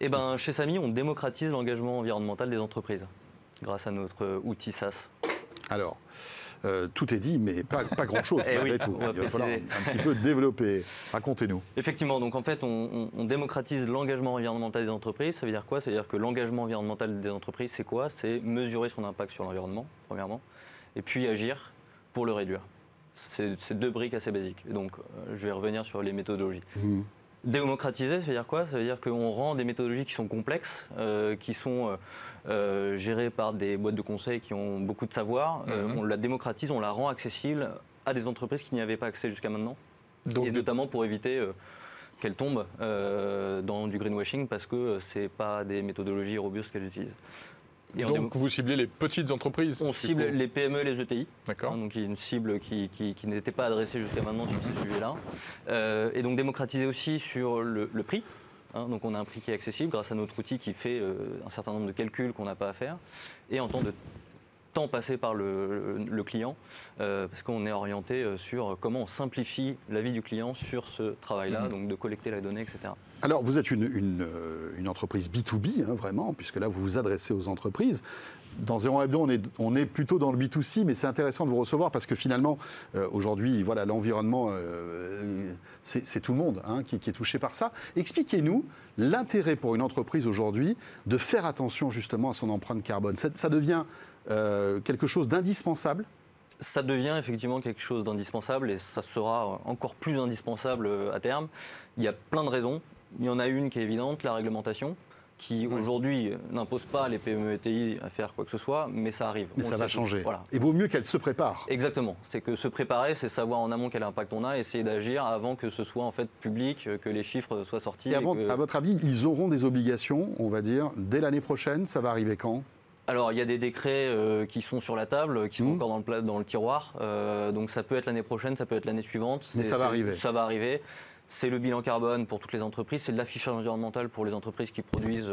Eh ben, chez Samy, on démocratise l'engagement environnemental des entreprises grâce à notre outil SaaS. Alors, euh, tout est dit, mais pas, pas grand-chose Eh malgré oui, tout. on va Il va falloir un, petit peu développer. Racontez-nous. Effectivement, donc en fait, on, on- on démocratise l'engagement environnemental des entreprises. Ça veut dire quoi? Ça veut dire que l'engagement environnemental des entreprises, c'est quoi? C'est mesurer son impact sur l'environnement, premièrement, et puis agir pour le réduire. C'est deux briques assez basiques. Donc, euh, je vais revenir sur les méthodologies. Mhm. Démocratiser, ça veut dire quoi? Ça veut dire qu'on rend des méthodologies qui sont complexes, euh, qui sont euh, gérées par des boîtes de conseil qui ont beaucoup de savoir. Euh, Mhm. on la démocratise, on la rend accessible à des entreprises qui n'y avaient pas accès jusqu'à maintenant. Donc, et notamment pour éviter qu'elles tombent dans du greenwashing parce que ce n'est pas des méthodologies robustes qu'elles utilisent. Et donc, vous ciblez les petites entreprises on cible coup. les PME et les ETI. D'accord. Hein, donc une cible qui, qui- qui n'était pas adressée jusqu'à maintenant sur ce sujet-là. Euh, et donc démocratiser aussi sur le, le prix. hein. donc on a un prix qui est accessible grâce à notre outil qui fait euh, un certain nombre de calculs qu'on n'a pas à faire. Et en temps de temps passé par le, le- le client, euh, parce qu'on est orienté euh, sur comment on simplifie la vie du client sur ce travail-là, Mhm. donc de collecter la donnée, etc. Alors, vous êtes une, une, euh, une entreprise B2B, hein, vraiment, puisque là, vous vous adressez aux entreprises. Dans 01 Hebdo, on est, on est plutôt dans le B2C, mais c'est intéressant de vous recevoir parce que finalement, euh, aujourd'hui, voilà, l'environnement, euh, c'est c'est tout le monde hein, qui, qui est touché par ça. Expliquez-nous l'intérêt pour une entreprise aujourd'hui de faire attention justement à son empreinte carbone. Ça, ça devient euh, quelque chose d'indispensable ça devient effectivement quelque chose d'indispensable et ça sera encore plus indispensable euh, à terme. Il y a plein de raisons. Il y en a une qui est évidente, la réglementation, qui aujourd'hui euh, n'impose pas les PME et TI à faire quoi que ce soit, mais ça arrive. Mais On ça va changer. Voilà. Et vaut mieux qu'elle se prépare. Exactement. C'est que se préparer, c'est savoir en amont quel impact on a, essayer d'agir avant que ce soit en fait public, que les chiffres soient sortis. Et et avant- que- à votre avis, ils auront des obligations, on va dire, dès l'année prochaine? Ça va arriver quand? Alors, il y a des décrets euh, qui sont sur la table, qui sont Mhm. encore dans le, pla- dans le tiroir. Euh, donc, ça peut être l'année prochaine, ça peut être l'année suivante. Mais ça va arriver. Ça va arriver. C'est le bilan carbone pour toutes les entreprises, c'est de l'affichage environnemental pour les entreprises qui produisent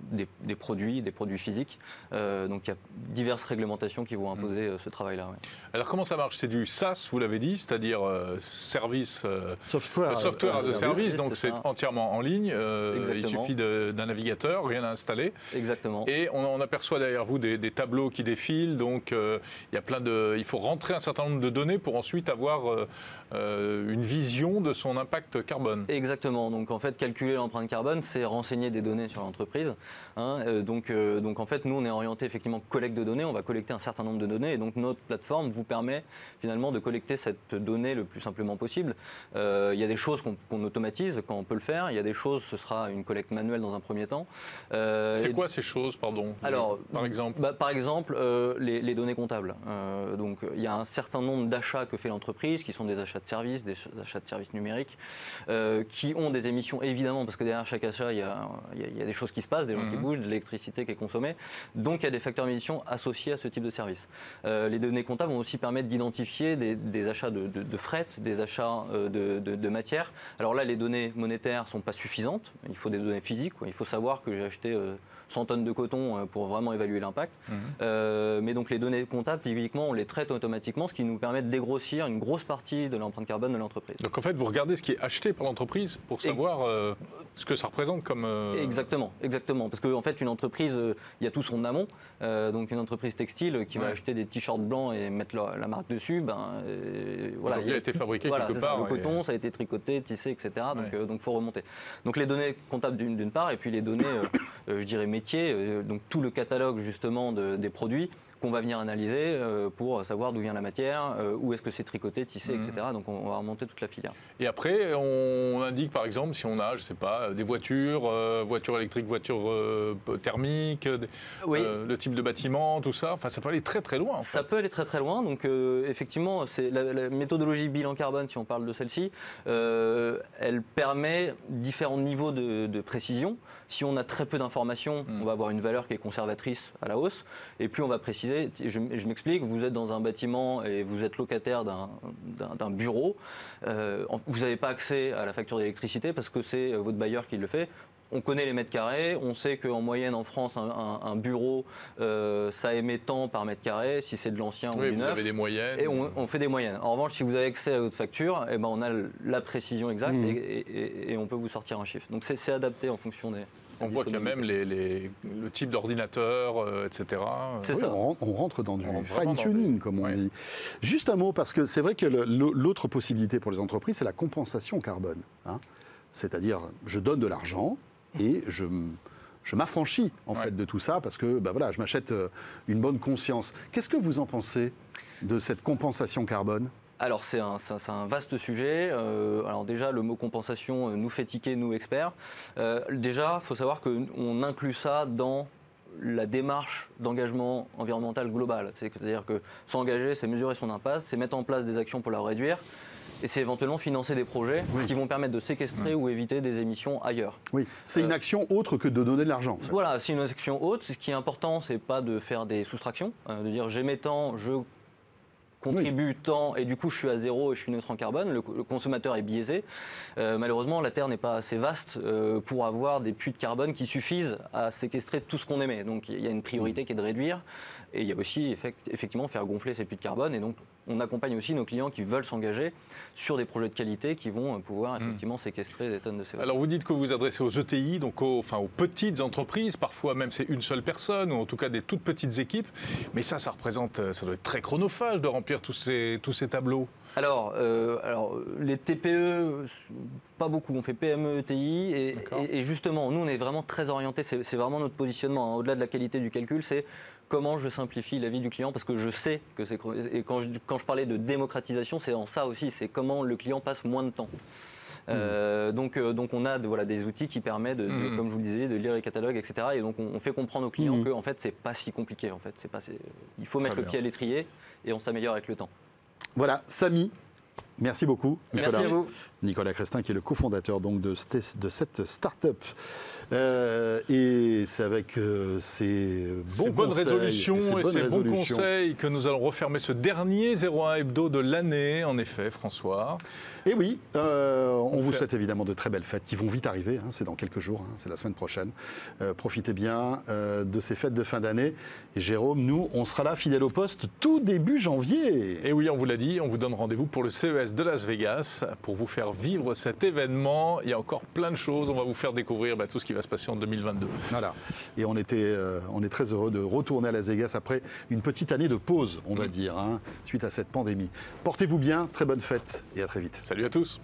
des, des produits, des produits physiques. Euh, donc, il y a diverses réglementations qui vont imposer euh, ce travail-là. ouais. Alors, comment ça marche? C'est du SaaS, vous l'avez dit, c'est-à-dire euh, service. euh, Software, software as a service. donc c'est entièrement en ligne. euh, il suffit d'un navigateur, rien à installer. Exactement. Et on, on aperçoit derrière vous des, des tableaux qui défilent. Donc euh, il y a plein de, il faut rentrer un certain nombre de données pour ensuite avoir une vision de son impact carbone. Exactement. Donc en fait, calculer l'empreinte carbone, c'est renseigner des données sur l'entreprise. Hein. Euh, donc, euh, donc en fait, nous, on est orienté effectivement collecte de données. On va collecter un certain nombre de données et donc notre plateforme vous permet finalement de collecter cette donnée le plus simplement possible. Euh, il y a des choses qu'on automatise quand on peut le faire. Il y a des choses, ce sera une collecte manuelle dans un premier temps. Euh, C'est quoi ces choses, pardon? Alors, Par exemple? bah, Par exemple, euh, les, les données comptables. Donc, il y a un certain nombre d'achats que fait l'entreprise, qui sont des achats de services, des ch- achats de services numériques, qui ont des émissions évidemment, parce que derrière chaque achat, il y a, il y a- il y a des choses qui se passent, des gens qui Mhm. bougent, de l'électricité qui est consommée. Donc, il y a des facteurs d'émission associés à ce type de service. Euh, les données comptables vont aussi permettre d'identifier des, des achats de, de- de fret, des achats euh, de, de, de matières. Alors là, les données monétaires ne sont pas suffisantes. Il faut des données physiques. quoi. Il faut savoir que j'ai acheté euh, 100 tonnes de coton euh, pour vraiment évaluer l'impact. Mhm. Euh, mais donc les données comptables, typiquement, on les traite automatiquement, ce qui nous permet de dégrossir une grosse partie de l'empreinte carbone de l'entreprise. Donc en fait, vous regardez ce qui est acheté par l'entreprise pour Et- savoir euh, ce que ça représente comme. euh, Exactement, exactement. Parce qu'en fait, une entreprise, il y a tout son amont. Donc, une entreprise textile qui va acheter des t-shirts blancs et mettre la, la marque dessus, ben, voilà. Il a été fabriqué voilà, quelque c'est ça, part. Le coton, ça a été tricoté, tissé, etc. Donc, Ouais. euh, donc, faut remonter. Donc, les données comptables d'une part, et puis les données, je dirais euh, donc, tout le catalogue justement de- des produits qu'on va venir analyser euh, pour savoir d'où vient la matière, euh, où est-ce que c'est tricoté, tissé, Mhm. etc. Donc, on, va remonter toute la filière. Et après, on indique par exemple si on a, je sais pas, des voitures, euh, voitures électriques, voitures euh, thermiques, des- Oui. euh, le type de bâtiment, tout ça. Enfin, ça peut aller très très loin. en Ça fait. peut aller très très loin. Donc effectivement, c'est la, la méthodologie bilan carbone, si on parle de celle-ci, elle permet différents niveaux de, de précision. Si on a très peu d'informations, Mm. on va avoir une valeur qui est conservatrice à la hausse. Et plus on va préciser, je, je m'explique, vous êtes dans un bâtiment et vous êtes locataire d'un- bureau, euh, vous n'avez pas accès à la facture d'électricité parce que c'est euh, votre bailleur qui le fait. On connaît les mètres carrés, on sait qu'en moyenne en France, un, un- un bureau, euh, ça émet tant par mètre carré, si c'est de l'ancien ou du vous neuf. avez des moyennes. Et on, on fait des moyennes. En revanche, si vous avez accès à votre facture, eh ben on a la précision exacte Mhm. et, et- et on peut vous sortir un chiffre. Donc c'est adapté en fonction des. On voit qu'il y a même les, les- le type d'ordinateur, euh, etc. C'est Oui, ça. on, rentre, on rentre dans du fine-tuning, des- comme on dit. Juste un mot, parce que c'est vrai que l'autre possibilité pour les entreprises, c'est la compensation carbone. hein. C'est-à-dire, je donne de l'argent et je, m'affranchis en Ouais. fait de tout ça parce que bah voilà, je m'achète euh, une bonne conscience. Qu'est-ce que vous en pensez de cette compensation carbone? Alors c'est un, vaste sujet. Euh, alors déjà, le mot compensation euh, nous fait tiquer, nous experts. Euh, déjà, il faut savoir qu'on inclut ça dans la démarche d'engagement environnemental global. C'est-à-dire que s'engager, c'est mesurer son impact, c'est mettre en place des actions pour la réduire. Et c'est éventuellement financer des projets Oui. qui vont permettre de séquestrer ou éviter des émissions ailleurs. Oui, c'est une Euh, action autre que de donner de l'argent. en fait. Voilà, c'est une action haute. Ce qui est important, c'est pas de faire des soustractions, euh, de dire tant, je contribue tant et du coup je suis à zéro et je suis neutre en carbone. Le, le consommateur est biaisé. Euh, malheureusement, la Terre n'est pas assez vaste euh, pour avoir des puits de carbone qui suffisent à séquestrer tout ce qu'on émet. Donc il y a une priorité qui est de réduire et il y a aussi effect- effectivement faire gonfler ces puits de carbone. Et donc on accompagne aussi nos clients qui veulent s'engager sur des projets de qualité qui vont euh, pouvoir effectivement séquestrer des tonnes de CO2. Alors vous dites que vous vous adressez aux ETI, donc aux, enfin, aux petites entreprises, parfois même c'est une seule personne, ou en tout cas des toutes petites équipes, mais ça, ça représente, euh, ça doit être très chronophage de remplir tous ces, tous ces tableaux. Alors, euh, alors, les TPE, pas beaucoup. On fait PME, ETI. Et, D'accord. et- et justement, nous, on est vraiment très orientés. C'est c'est vraiment notre positionnement. hein. Au-delà de la qualité du calcul, c'est comment je simplifie la vie du client parce que je sais que c'est. Et quand je, quand je parlais de démocratisation, c'est en ça aussi. C'est comment le client passe moins de temps. Euh, donc, euh, donc on a de- voilà, des outils qui permettent, de, de- Mhm. comme je vous le disais, de lire les catalogues, etc. Et donc on, on fait comprendre aux clients Mhm. que en fait c'est pas si compliqué. En fait, c'est pas, c'est- il faut mettre le pied à l'étrier et on s'améliore avec le temps. Voilà, Samy, merci beaucoup. Merci à vous. Nicolas Crestin, qui est le cofondateur donc, de, cette- de cette start-up. Euh, et c'est avec euh, ces bons ces bonnes conseils résolutions ces et bonnes ces bons conseils que nous allons refermer ce dernier 01 hebdo de l'année, en effet, François. Et oui, euh, on, On vous fait- souhaite évidemment de très belles fêtes qui vont vite arriver. hein, c'est dans quelques jours, hein, c'est la semaine prochaine. Profitez bien de ces fêtes de fin d'année. Et Jérôme, nous, on sera là, fidèle au poste, tout début janvier. Et oui, on vous l'a dit, on vous donne rendez-vous pour le CES de Las Vegas pour vous faire vivre cet événement. Il y a encore plein de choses. On va vous faire découvrir bah, tout ce qui va se passer en 2022. Voilà. Et on, était, euh, on est très heureux de retourner à Las Vegas après une petite année de pause, on va dire, hein, suite à cette pandémie. Portez-vous bien, très bonne fête et à très vite. Salut à tous.